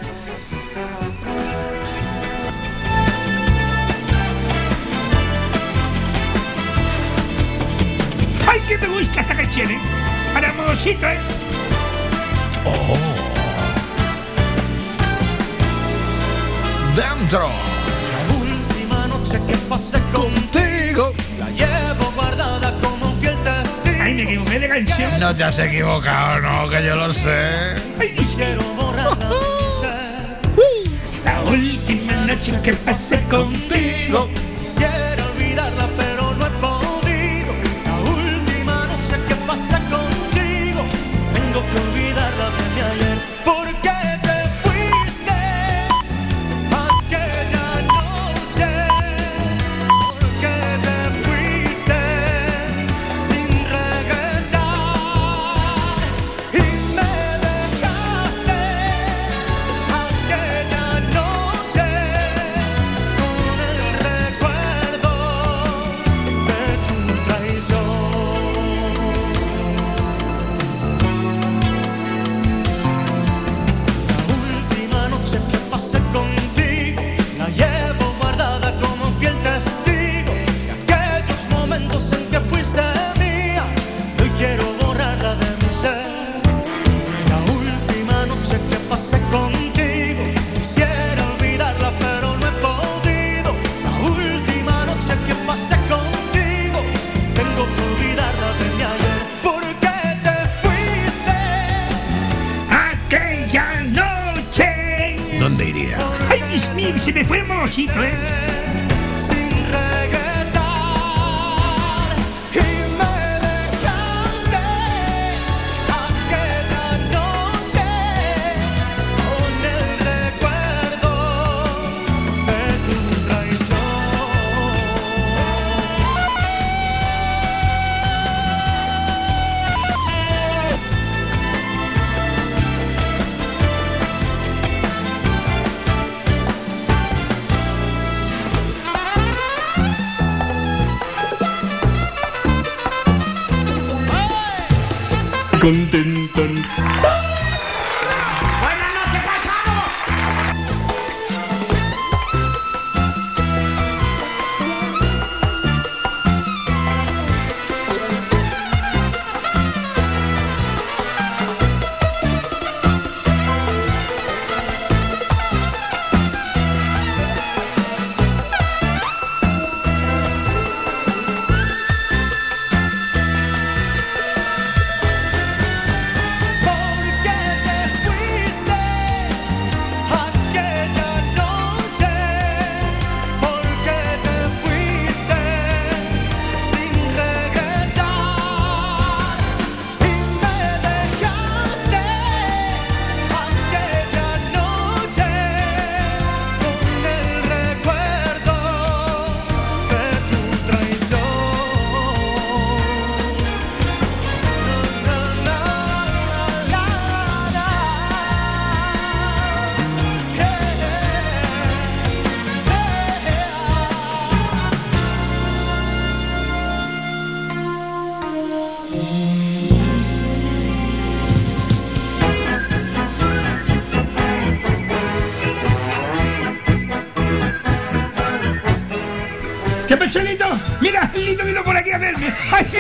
Ay, que me gusta esta canción, ¿eh? Para modosito, ¿eh? Dentro. Noche que pasé contigo La llevo guardada como un fiel testigo Ay, me equivoqué de canción. No te has equivocado, no, que yo lo sé. Quiero borrarla (laughs) La última noche que pasé contigo. Quisiera Contento.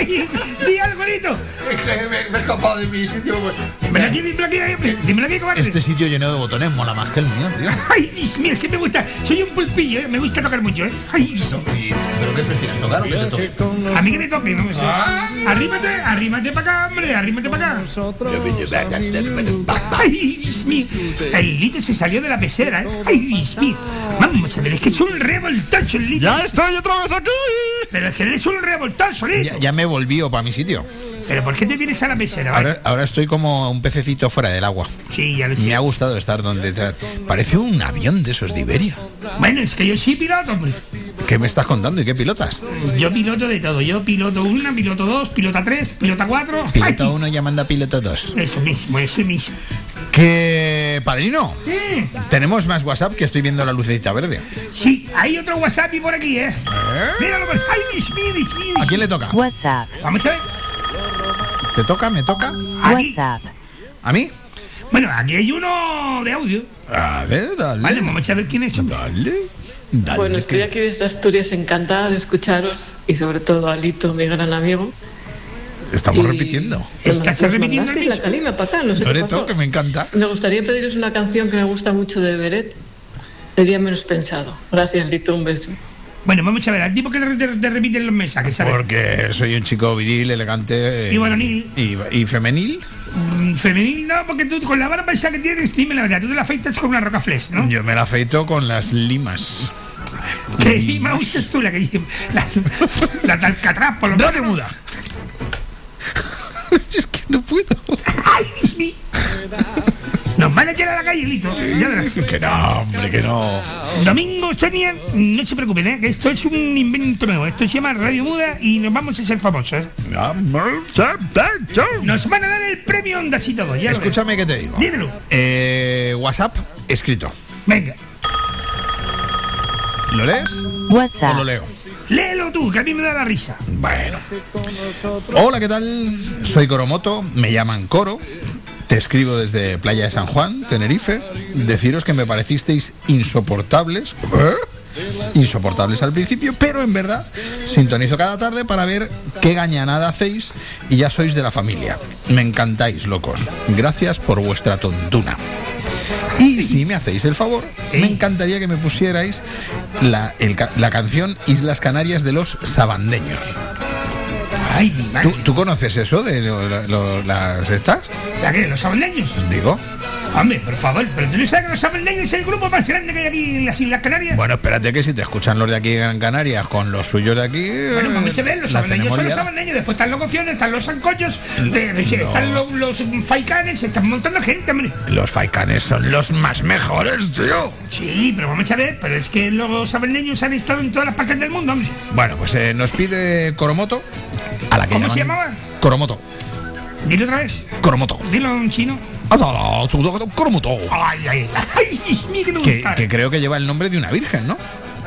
(laughs) Di algo, Lito. me, he escapado de mi sitio. Ven aquí, dímelo aquí, dímelo aquí, cobarde. Este sitio lleno de botones mola más que el mío, tío. Ay, Dios mío, es que me gusta. Soy un pulpillo, ¿eh? me gusta tocar mucho, ¿eh? Ay, Dios. ¿Pero qué prefieres, tocar o que te toque? A mí que me toque, no sé. Arrímate, arrímate para acá, hombre, arrímate para acá. Ay, Dios mío. El Lito se salió de la pecera, ¿eh? Ay, Dios mío. Vamos a ver, es que es un revoltoso el Lito. ¡Ya estoy otra vez aquí! Pero es que eres un revoltoso, Lito. Ya, ya me volvío para mi sitio. ¿Pero por qué te vienes a la vale? Ahora, ahora estoy como un pececito fuera del agua. Sí, ya lo sé. Me ha gustado estar donde... te- Parece un avión de esos de Iberia. Bueno, es que yo soy piloto, hombre. ¿Qué me estás contando y qué pilotas? Yo piloto de todo. Yo piloto una, piloto dos, pilota tres, pilota cuatro. Piloto 1 llamando a piloto 2. Eso mismo, eso mismo. Que, padrino, Sí, tenemos más WhatsApp que estoy viendo la lucecita verde. sí, hay otro WhatsApp y por aquí, ¿eh? Míralo, ay, Dios mío. ¿A quién le toca? WhatsApp. Vamos a ver. ¿Te toca? ¿Me toca? Aquí. WhatsApp. ¿A mí? Bueno, aquí hay uno de audio. A ver, dale. Vale, vamos a ver quién es. Dale. Dale. Bueno, estoy que- aquí desde Asturias encantada de escucharos y sobre todo a Lito, mi gran amigo. Estamos Y- repitiendo. Estás repitiendo el la mismo. acá, no sé Loreto, que me encanta. Me gustaría pediros una canción que me gusta mucho de Beret. El día menos pensado. Gracias, Lito, un beso. Bueno, vamos a ver, al tipo que te, te- te repiten los mensajes, ¿sabes? Porque soy un chico viril, elegante. eh, Y varonil. Y, y femenil. Mm, Femenil no, porque tú con la barba esa que tienes, dime la verdad, tú te la afeitas con una roca flex, ¿no? Yo me la afeito con las limas. ¿Qué lima usas tú? La que la, la por lo menos. Muda. (laughs) es que no puedo. ¡Ay, mío! Nos van a echar a la calle, Lito. Ya verás. Que no, hombre, que no. Domingo, Sonia, no se preocupen, ¿eh? que esto es un invento nuevo. Esto se llama Radio Muda y nos vamos a ser famosos. ¿eh? Nos van a dar el premio Ondas y todo. Ya Escúchame que te digo. Dímelo. Eh, WhatsApp escrito. Venga, ¿Lo lees WhatsApp. o lo leo? Léelo tú, que a mí me da la risa. Bueno. Hola, ¿qué tal? Soy Coromoto, me llaman Coro. Te escribo desde Playa de San Juan, Tenerife. Deciros que me parecisteis insoportables. ¿Eh? Insoportables al principio, pero en verdad sintonizo cada tarde para ver qué gañanada hacéis y ya sois de la familia. Me encantáis, locos. Gracias por vuestra tontuna. Y si me hacéis el favor, me encantaría que me pusierais la, el la canción Islas Canarias de los Sabandeños. Ay. ¿Tú, tú conoces eso de lo- lo- las estas? ¿La qué? ¿Los sabandeños? Digo. Hombre, por favor, pero tú no sabes que los sabandeños es el grupo más grande que hay aquí en las Islas Canarias. Bueno, espérate que si te escuchan los de aquí en Canarias con los suyos de aquí. Bueno, vamos a ver, los tenemos son los después están los gofiones, están los sancochos, de- están los, los faicanes, están un montón de gente, hombre. Los faicanes son los más mejores, tío. Sí, pero vamos a ver, pero es que los sabandeños han estado en todas las partes del mundo, hombre. Bueno, pues eh, nos pide Coromoto. A la que ¿Cómo llaman- se llamaba? Coromoto. Dilo otra vez. Coromoto. Dilo en chino. Ay, ay, ay, mío, que no Que, gusta. que creo que lleva el nombre de una virgen, ¿no?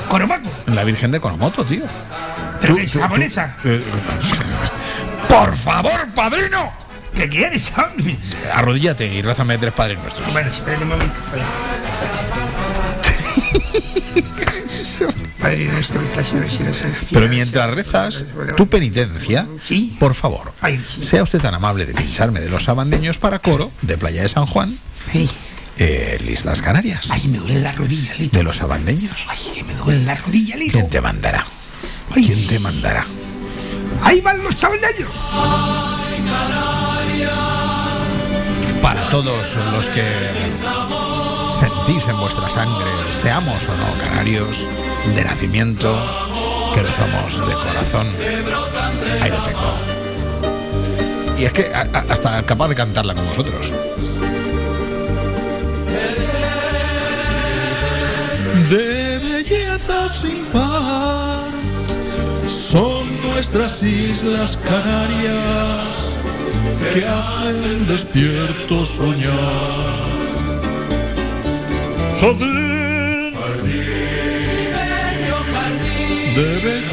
Coromoto. La virgen de Coromoto, tío. Pero que es japonesa. Por favor, padrino. ¿Qué quieres, hombre? Arrodíllate y rázame tres padres nuestros. Bueno, espérate un momento. (laughs) Padre nuestro que estás en los cielos, Pero mientras rezas tu penitencia, por favor, sea usted tan amable de pincharme de los sabandeños para coro de Playa de San Juan, en Islas Canarias. Ay, me duele la rodilla, Lito. De los sabandeños. Ay, que me duele la rodilla, Lito. ¿Quién te mandará? ¿Quién te mandará? Ahí van los sabandeños. Para todos los que sentís en vuestra sangre, seamos o no canarios, de nacimiento, que lo somos de corazón, ahí lo tengo. Y es que a- hasta capaz de cantarla con vosotros. De belleza sin par son nuestras islas Canarias que hacen despierto soñar. Jardín de belleza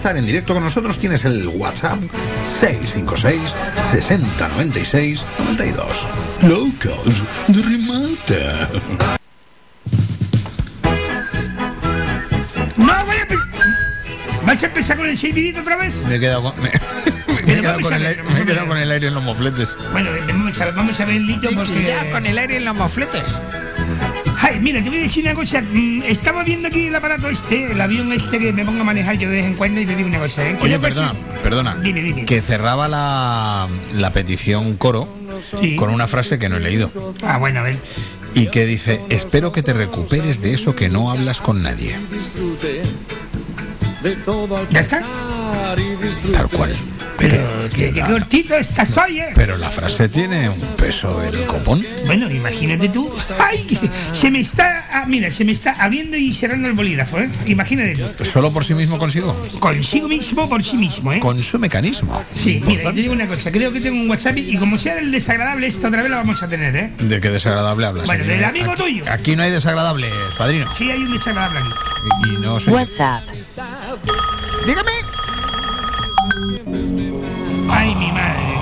estar en directo con nosotros, tienes el WhatsApp 656 6096 92. Locos de remate. ¿Vas a empezar con el silbidito otra vez? Me he quedado con, me, me he quedado con el, aire- me he quedado con el aire en los mofletes. Bueno, vamos a ver, vamos a ver, Lito, porque... Ya con el aire en los mofletes. Mira, te voy a decir una cosa. mm, Estaba viendo aquí el aparato este, el avión este que me pongo a manejar yo de vez en cuando y te digo una cosa, ¿eh? Oye, perdona, perdona. Dime, dime. Que cerraba la, la petición coro Sí. con una frase que no he leído. Ah, bueno, a ver. Y que dice, espero que te recuperes de eso que no hablas con nadie. ¿Ya está? Tal cual. Pero qué, qué cortito estás hoy, ¿eh? Pero la frase tiene un peso del copón. Bueno, imagínate tú. ¡Ay! Se me está. ah, mira, se me está abriendo y cerrando el bolígrafo, ¿eh? Imagínate tú. ¿Solo por sí mismo consigo? Consigo mismo por sí mismo, ¿eh? Con su mecanismo. Sí, mira, y te digo una cosa. Creo que tengo un WhatsApp y como sea del desagradable, esta otra vez la vamos a tener, ¿eh? ¿De qué desagradable hablas? Bueno, Aquí no del hay- amigo aquí- tuyo. Aquí no hay desagradable, padrino. Sí, hay un desagradable aquí. Y, y no soy... WhatsApp. Dígame. Ay, mi madre.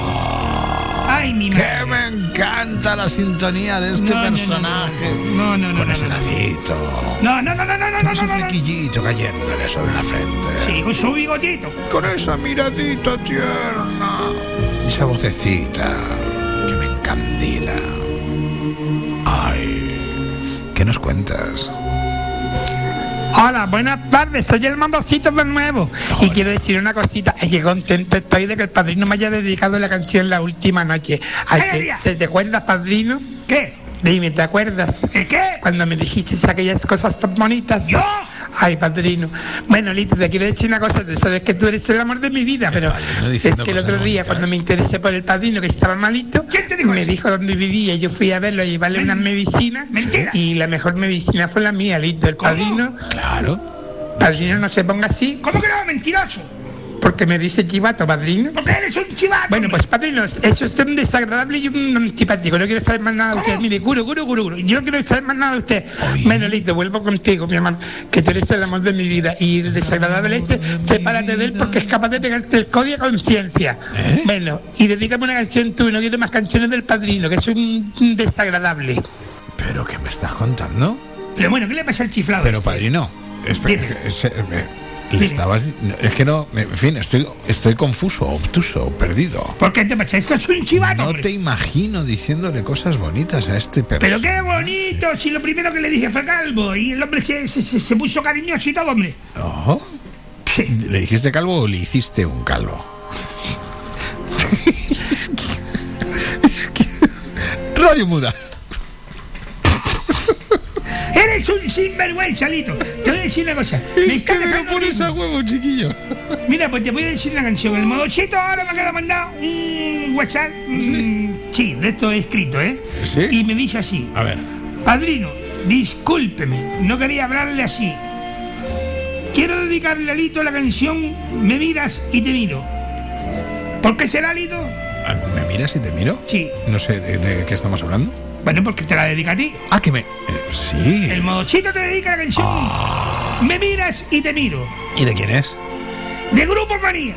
Ay, mi madre. Que me encanta la sintonía de este No, no, no, personaje. No, no, no. Con ese no. lacito. No, no, no, no, no, no, Con ese flequillito cayéndole sobre la frente. Sí, con su bigotito. Con esa miradita tierna. Esa vocecita que me encandila. Ay, ¿qué nos cuentas? Hola, buenas tardes, soy el mandocito de nuevo. Y quiero decir una cosita, es que contento estoy de que el padrino me haya dedicado la canción la última noche. Ay, ¿te, ¿te- te acuerdas, padrino? ¿Qué? Dime, ¿te acuerdas? ¿El qué? Cuando me dijiste aquellas cosas tan bonitas. ¿Yo? Ay, padrino. Bueno, Lito, te quiero decir una cosa, tú sabes que tú eres el amor de mi vida, pero es que el otro día, bonitas. cuando me interesé por el padrino que estaba malito, me dijo dónde vivía, yo fui a verlo, a llevarle unas medicinas, y la mejor medicina fue la mía, Lito, el padrino. Claro. Padrino, no se ponga así. ¿Cómo que no, mentiroso? Porque me dice chivato, padrino. Porque eres un chivato. Bueno, pues padrino, eso es un desagradable y un antipático. No quiero saber más nada de usted. Mire, curo, curo, curo, curo. Yo no quiero saber más nada de usted. Bueno, listo, vuelvo contigo, mi hermano. Que tú eres el amor de mi vida. Y el desagradable este, sepárate de él porque es capaz de pegarte el código a conciencia. Bueno, y dedícame una canción tú. No quiero más canciones del padrino, que es un, un desagradable. ¿Pero qué me estás contando? Pero bueno, ¿qué le pasa al chiflado? Pero padrino, espera, le estabas es que no, en fin, estoy estoy confuso, obtuso, perdido. ¿Por qué te pasa? Esto es un chivato. No hombre. te imagino diciéndole cosas bonitas a este perro. Pero qué bonito, si lo primero que le dije fue calvo y el hombre se, se- se- se puso cariñoso y todo, hombre. Oh. ¿Le dijiste calvo o le hiciste un calvo? (laughs) (laughs) Radio muda. Eres un sinvergüenza, Lito. Te voy a decir una cosa. Me está dejando pones a huevo, chiquillo. (laughs) Mira, pues te voy a decir una canción. El modochito ahora me acaba de mandar un WhatsApp. mm, Sí, de esto escrito, ¿eh? ¿Sí? Y me dice así. A ver. Padrino, discúlpeme, no quería hablarle así. Quiero dedicarle a Lito la canción Me miras y te miro. ¿Por qué será, Lito? Ah, ¿Me miras y te miro? Sí. No sé de, de qué estamos hablando. Bueno, porque te la dedica a ti. Ah, que me. eh, sí. El modochito te dedica la canción. Ah. Me miras y te miro. ¿Y de quién es? De Grupo Manía.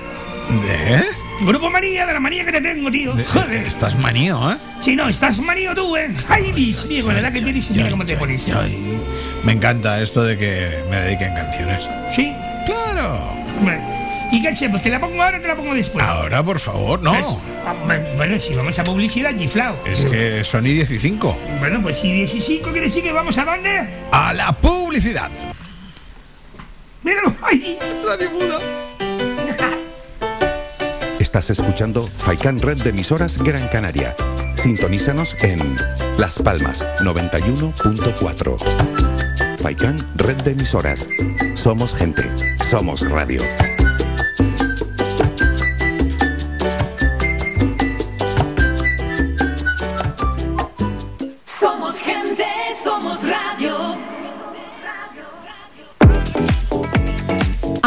¿De? Grupo Manía, de la manía que te tengo, tío. de- Joder. estás manío, ¿eh? Si no, estás manío tú, ¿eh? Ay, Dios mío, con la edad que tienes, mira cómo te pones. Me encanta esto de que me dediquen canciones. ¿Sí? Claro. Bueno, ¿y qué hacemos? ¿Te la pongo ahora o te la pongo después? Ahora, por favor, no. Ah, bueno, si vamos a publicidad, giflao. Es que son y 15. Bueno, pues si 15 quiere decir que vamos a dónde? A la publicidad. Míralo ahí. Radio Muda. Estás escuchando Faikan Red de emisoras Gran Canaria. Sintonízanos en Las Palmas 91.4. Faikan Red de emisoras. Somos gente. Somos radio.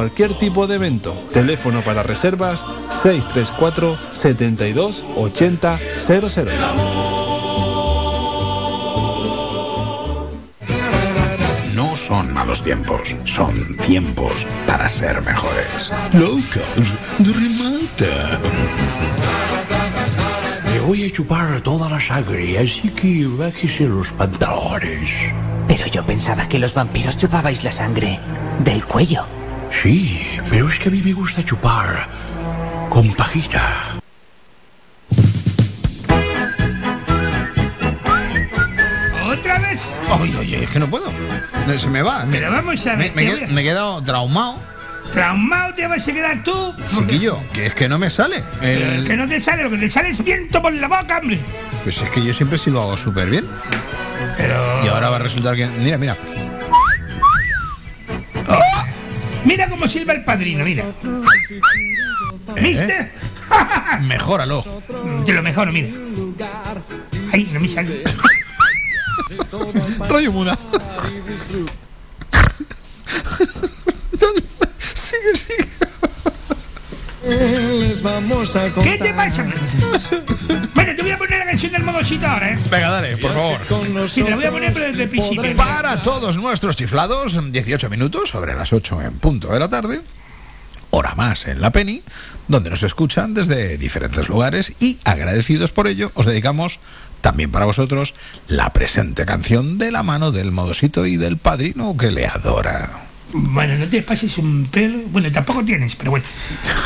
cualquier tipo de evento. Teléfono para reservas 634 72 80 00. No son malos tiempos, son tiempos para ser mejores. Locos de remate. Le voy a chupar toda la sangre, así que bájese los pantalones. Pero yo pensaba que los vampiros chupabais la sangre del cuello. Sí, pero es que a mí me gusta chupar con pajita. ¿Otra vez? Oye, oye, es que no puedo. No, Se me va. Pero vamos a ver, Me, me qued- me he quedado traumado. ¿Traumado te vas a quedar tú? Chiquillo, que es que no me sale. El- que no te sale, lo que te sale es viento por la boca, hombre. Pues es que yo siempre sí lo hago súper bien. Pero... Y ahora va a resultar que... Mira, mira. Mira cómo silba el padrino, mira. ¿Viste? (laughs) Mejóralo. Te lo mejoro, mira. Ay, no me sale. (laughs) Rayo Muna. (laughs) sigue, sigue. Les vamos a ¿Qué te pasa? Bueno, te voy a poner canción del modosito ahora, ¿eh? Venga, dale, por favor. Sí, te la voy a poner pero desde el principio. Para todos nuestros chiflados, 18 minutos sobre las 8 en punto de la tarde. Hora más en la Penny, donde nos escuchan desde diferentes lugares y agradecidos por ello, os dedicamos también para vosotros la presente canción de la mano del modosito y del padrino que le adora. Bueno, no te pases un pelo. Bueno, tampoco tienes, pero bueno.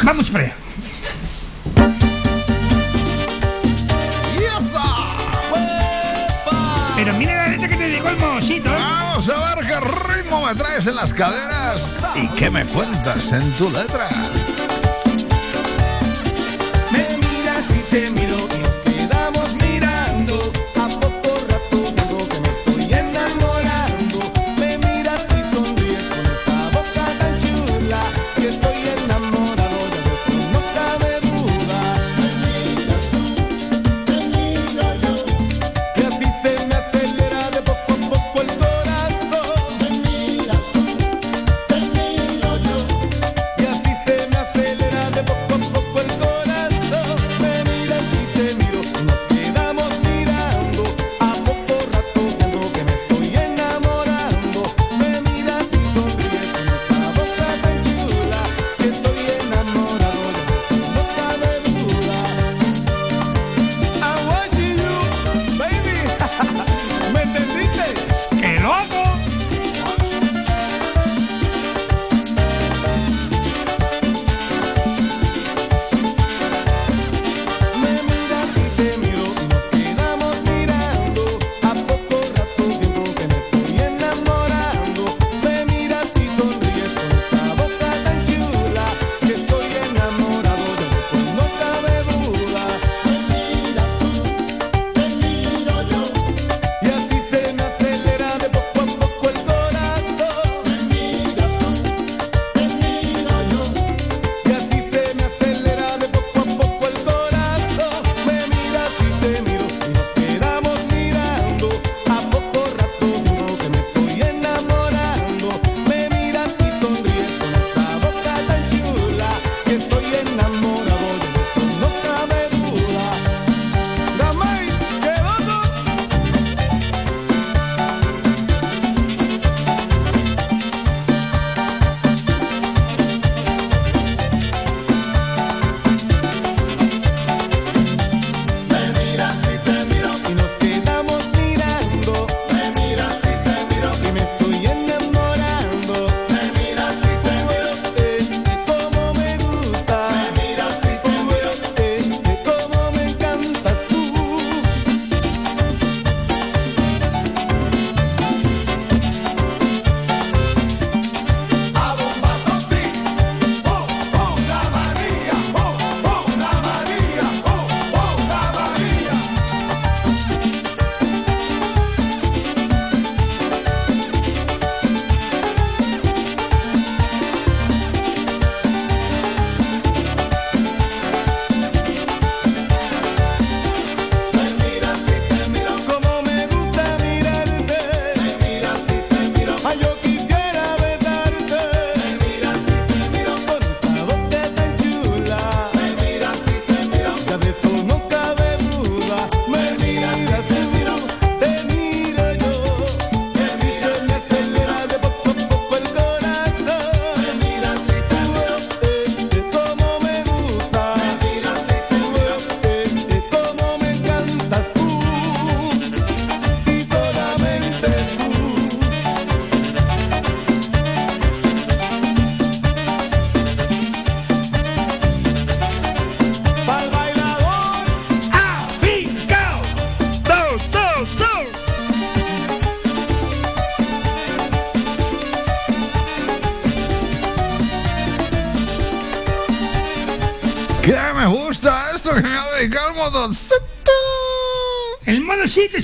Vamos para allá. Vamos a ver qué ritmo me traes en las caderas y qué me cuentas en tu letra. Me miras y te miro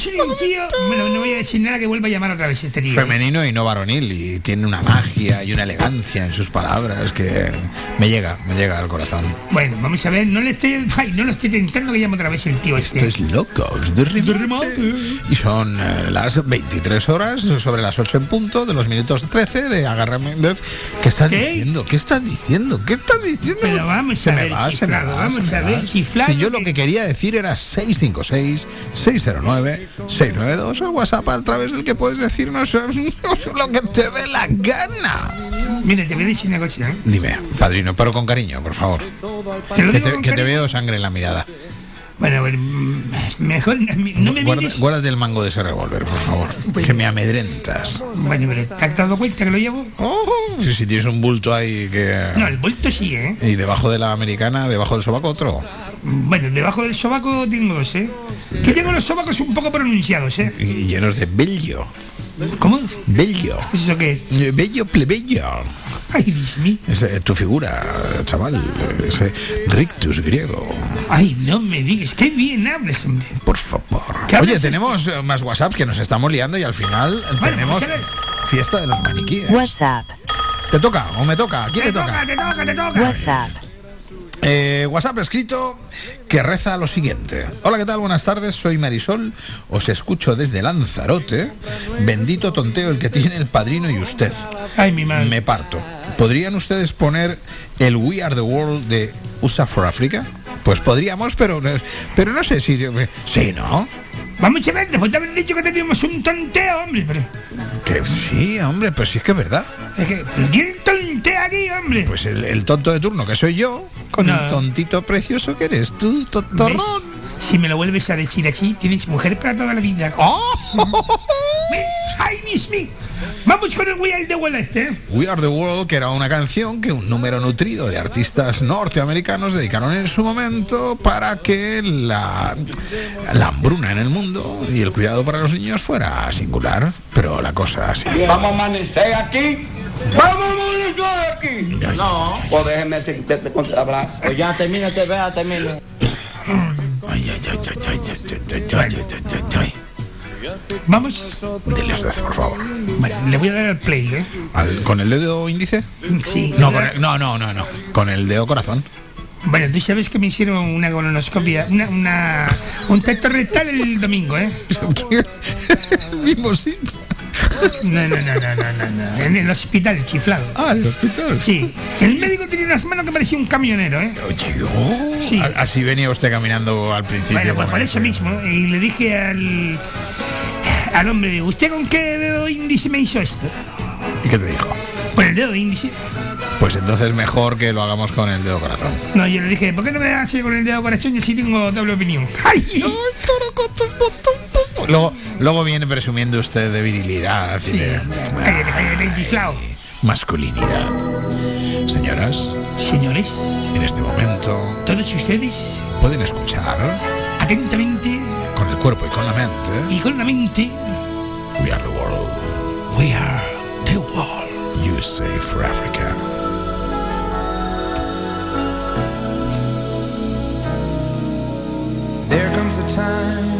es un tío. Bueno, no voy a decir nada que vuelva a llamar otra vez este tío. Femenino y no varonil y tiene una magia y una elegancia en sus palabras que me llega, me llega al corazón. Bueno, vamos a ver, no le estoy. (laughs) Ay, no lo estoy tentando que llame otra vez el tío este. Esto es Locos de Remate. Y son eh, las 23 horas sobre las 8 en punto de los minutos 13 de Agárrame. ¿Qué estás diciendo? ¿Qué estás diciendo? ¿Qué estás diciendo? Pero vamos se a me ver, va, se me chiflado, va, vamos se me a ver, chiflado Si yo lo que quería decir era 656 609 692 el WhatsApp a través del que puedes decirnos (laughs) lo que te dé la gana. Mira, te voy a decir una cosa, ¿eh? Dime, padrino, pero con cariño, por favor. Te que te, que veo sangre en la mirada. Bueno, mejor no me Guarda, mires. guárdate el mango de ese revólver, por favor. Que me amedrentas. Bueno, pero ¿te has dado cuenta que lo llevo? Si, si tienes un bulto ahí que... No, el bulto sí, ¿eh? Y debajo de la americana, debajo del sobaco otro. Bueno, debajo del sobaco tengo dos, ¿eh? Que tengo los sobacos un poco pronunciados, ¿eh? Y llenos de bello. ¿Cómo? Bello. ¿Eso qué es? Bello plebeyo. Ay, Dios mío. Es eh, tu figura, chaval. Ese rictus griego. Ay, no me digas, qué bien hablas, hombre. Por favor. ¿Qué hablas Oye, tenemos eh, más WhatsApps que nos estamos liando y al final tenemos fiesta de los maniquíes. WhatsApp. ¿Te toca o me toca? ¿Quién Te le toca, toca? te toca, te toca. WhatsApp. Eh, WhatsApp escrito que reza lo siguiente. Hola, ¿qué tal? Buenas tardes, soy Marisol. Os escucho desde Lanzarote. Bendito tonteo el que tiene el padrino y usted. Ay, mi madre. Me parto. ¿Podrían ustedes poner el We Are the World de USA for Africa? Pues podríamos, pero, pero no sé si... Sí, ¿no? Vamos a ver, después de haber dicho que teníamos un tonteo, hombre, pero... Que sí, hombre, pues sí es que es verdad. Es que, ¿pero quién tontea aquí, hombre? Pues el, el tonto de turno que soy yo, con No. el tontito precioso que eres tú, tontorrón. ¿Ves? Si me lo vuelves a decir así, tienes mujer para toda la vida. ¡Oh! ¡Ay, Dios mío! Vamos con el We Are the World este, ¿eh? We Are the World, que era una canción que un número nutrido de artistas norteamericanos dedicaron en su momento para que la, la hambruna en el mundo y el cuidado para los niños fuera singular. Pero la cosa así. Vamos a amanecer aquí. Vamos a amanecer aquí. No. Pues déjeme seguir te- te- te- hablar. Pues ya termínate, vea, termina. Ay, ay, ay, ay, ay, ay, ay, ay, ay, ay, ay, ay. Vamos. Dile usted, por favor. Bueno, le voy a dar al play, ¿eh? Al- ¿Con el dedo índice? Sí. No, con el- no, no, no, no. Con el dedo corazón. Bueno, tú sabes que me hicieron una colonoscopia, una, una, un tacto rectal el domingo, ¿eh? (laughs) (laughs) Mismo sí. (laughs) No, no, no, no, no, no, no. En el hospital, chiflado. Ah, el hospital. Sí. El médico tenía unas manos que parecía un camionero, ¿eh? Sí. A- Así venía usted caminando al principio. Bueno, pues por eso mismo. Y le dije al, al hombre, ¿usted con qué dedo índice me hizo esto? ¿Y qué te dijo? Con el dedo índice. Pues entonces mejor que lo hagamos con el dedo corazón. No, yo le dije, ¿por qué no me hace con el dedo corazón y así tengo doble opinión? (laughs) ¡Ay! Luego, luego viene presumiendo usted de virilidad y de Cállate, cállate, chiflado. masculinidad. Señoras, Señores, en este momento todos ustedes, pueden escuchar atentamente con el cuerpo y con la mente y con la mente, We Are the World. We Are the World. USA for Africa. There comes a time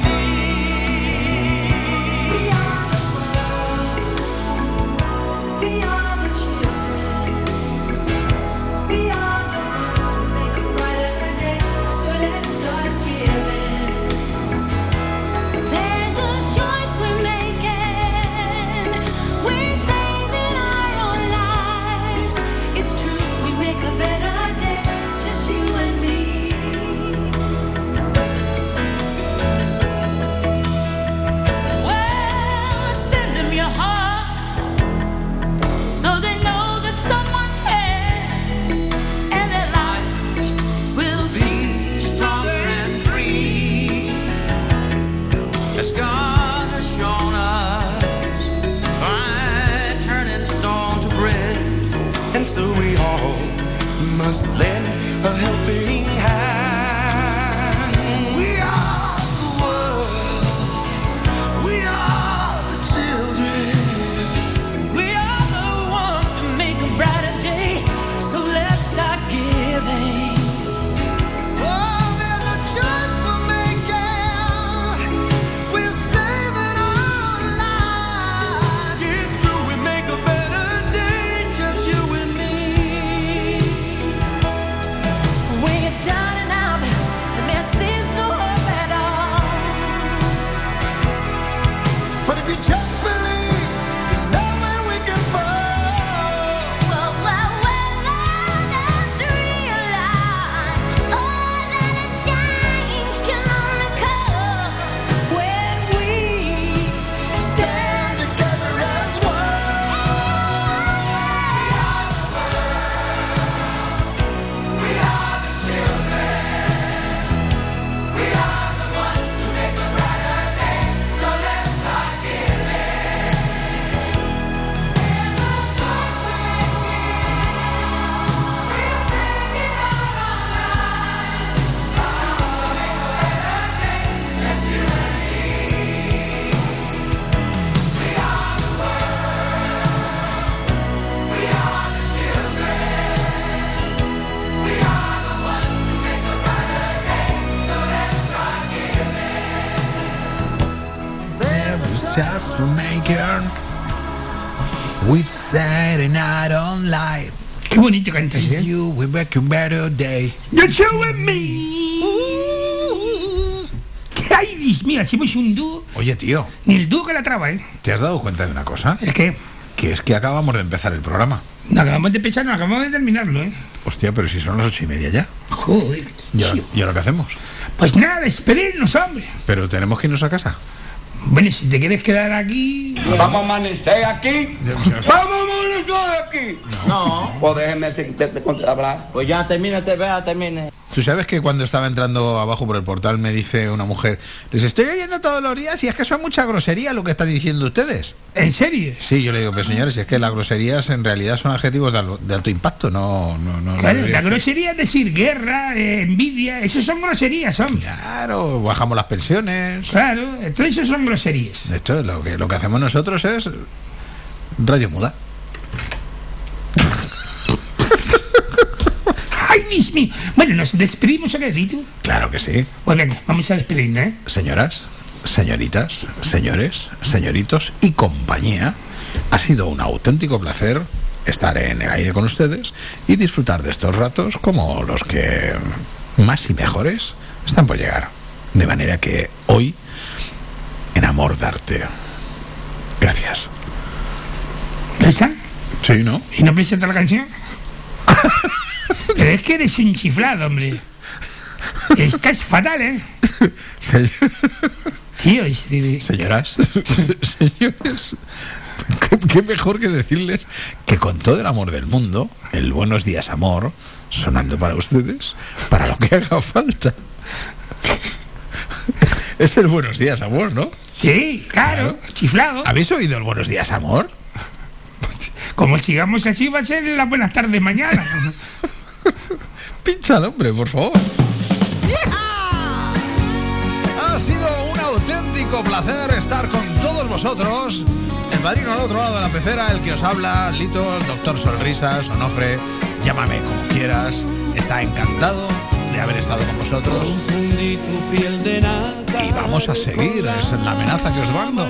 Bonito ¿eh? you, we make a better day. ¡The show and me! ¡Ay, Dios mío! Hacemos un dúo. Oye, tío, Ni el dúo que la traba, ¿eh? ¿te has dado cuenta de una cosa? ¿El qué? Que es que acabamos de empezar el programa. No acabamos de empezar, no acabamos de terminarlo, ¿eh? Hostia, pero si son las ocho y media ya. Joder. ¿Y ahora, ¿y ahora qué hacemos? Pues nada, esperemos, hombre. Pero tenemos que irnos a casa. Bueno, si te quieres quedar aquí... Vamos a amanecer aquí. Vamos a amanecer aquí. No. Pues déjeme te- te- hablar. Pues ya termínate, vea, termine. Tú sabes que cuando estaba entrando abajo por el portal me dice una mujer, les estoy oyendo todos los días y es que son mucha grosería lo que están diciendo ustedes. ¿En serio? Sí, yo le digo, pero señores, es que las groserías en realidad son adjetivos de, al- de alto impacto, no, no, no. Claro, la ser. grosería es decir guerra, eh, envidia, eso son groserías, hombre. Claro, bajamos las pensiones. Claro, todo eso son groserías. De hecho, lo que, lo que hacemos nosotros es radio muda. ¡Ay, Dios mío! Bueno, ¿nos despedimos o qué, Rito? Claro que sí. Pues venga, vamos a despedirnos, ¿eh? Señoras, señoritas, señores, señoritos y compañía, ha sido un auténtico placer estar en el aire con ustedes y disfrutar de estos ratos como los que más y mejores están por llegar. De manera que hoy, en amor darte. Gracias. ¿Esa? Sí, ¿no? ¿Y no presenta la canción? (laughs) (laughs) Pero es que eres un chiflado, hombre. Estás fatal, ¿eh? (laughs) Tío, Señoras, (laughs) señores, ¿qué, qué mejor que decirles que con todo el amor del mundo, el buenos días amor, sonando para ustedes, para lo que haga falta. Es el buenos días amor, ¿no? Sí, claro, chiflado. ¿Habéis oído el buenos días amor? Como sigamos así, va a ser las buenas tardes mañana. Pincha al hombre, por favor. Ha sido un auténtico placer estar con todos vosotros. El padrino al otro lado de la pecera, el que os habla, Lito, el doctor Sonrisas, Onofre, llámame como quieras. Está encantado de haber estado con vosotros. Tu piel de nata. Y vamos a seguir, es la amenaza que os mando.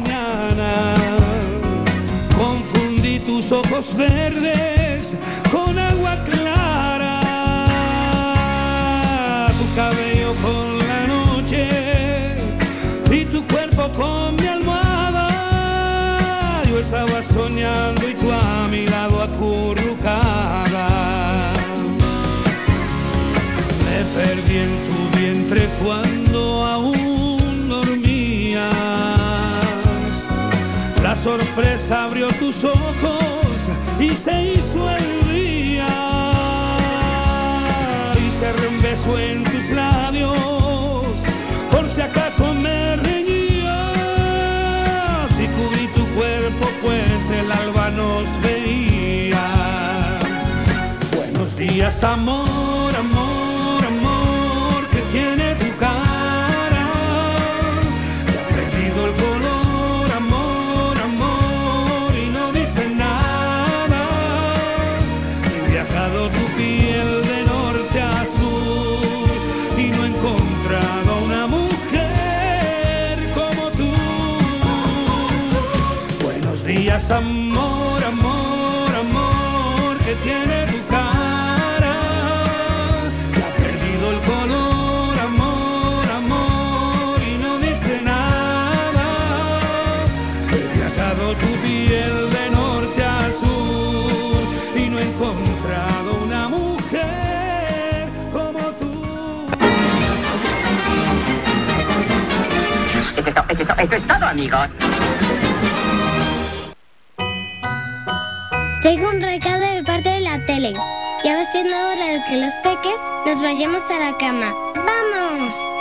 Confundí tus ojos verdes con cabello con la noche y tu cuerpo con mi almohada. Yo estaba soñando y tú a mi lado acurrucada. Me perdí en tu vientre cuando aún dormías. La sorpresa abrió tus ojos y se hizo el día. En tus labios, por si acaso me reñías. Y cubrí tu cuerpo, pues el alba nos veía. Buenos días amor, Días, amor, amor, amor que tiene tu cara. Que ha perdido el color, amor, amor y no dice nada. He viajado tu piel de norte a sur y no he encontrado una mujer como tú. Eso es, to- eso es to- eso es todo, amigos. Tengo un recado de parte de la tele. Ya va siendo hora de que los peques nos vayamos a la cama. ¡Vamos! Vamos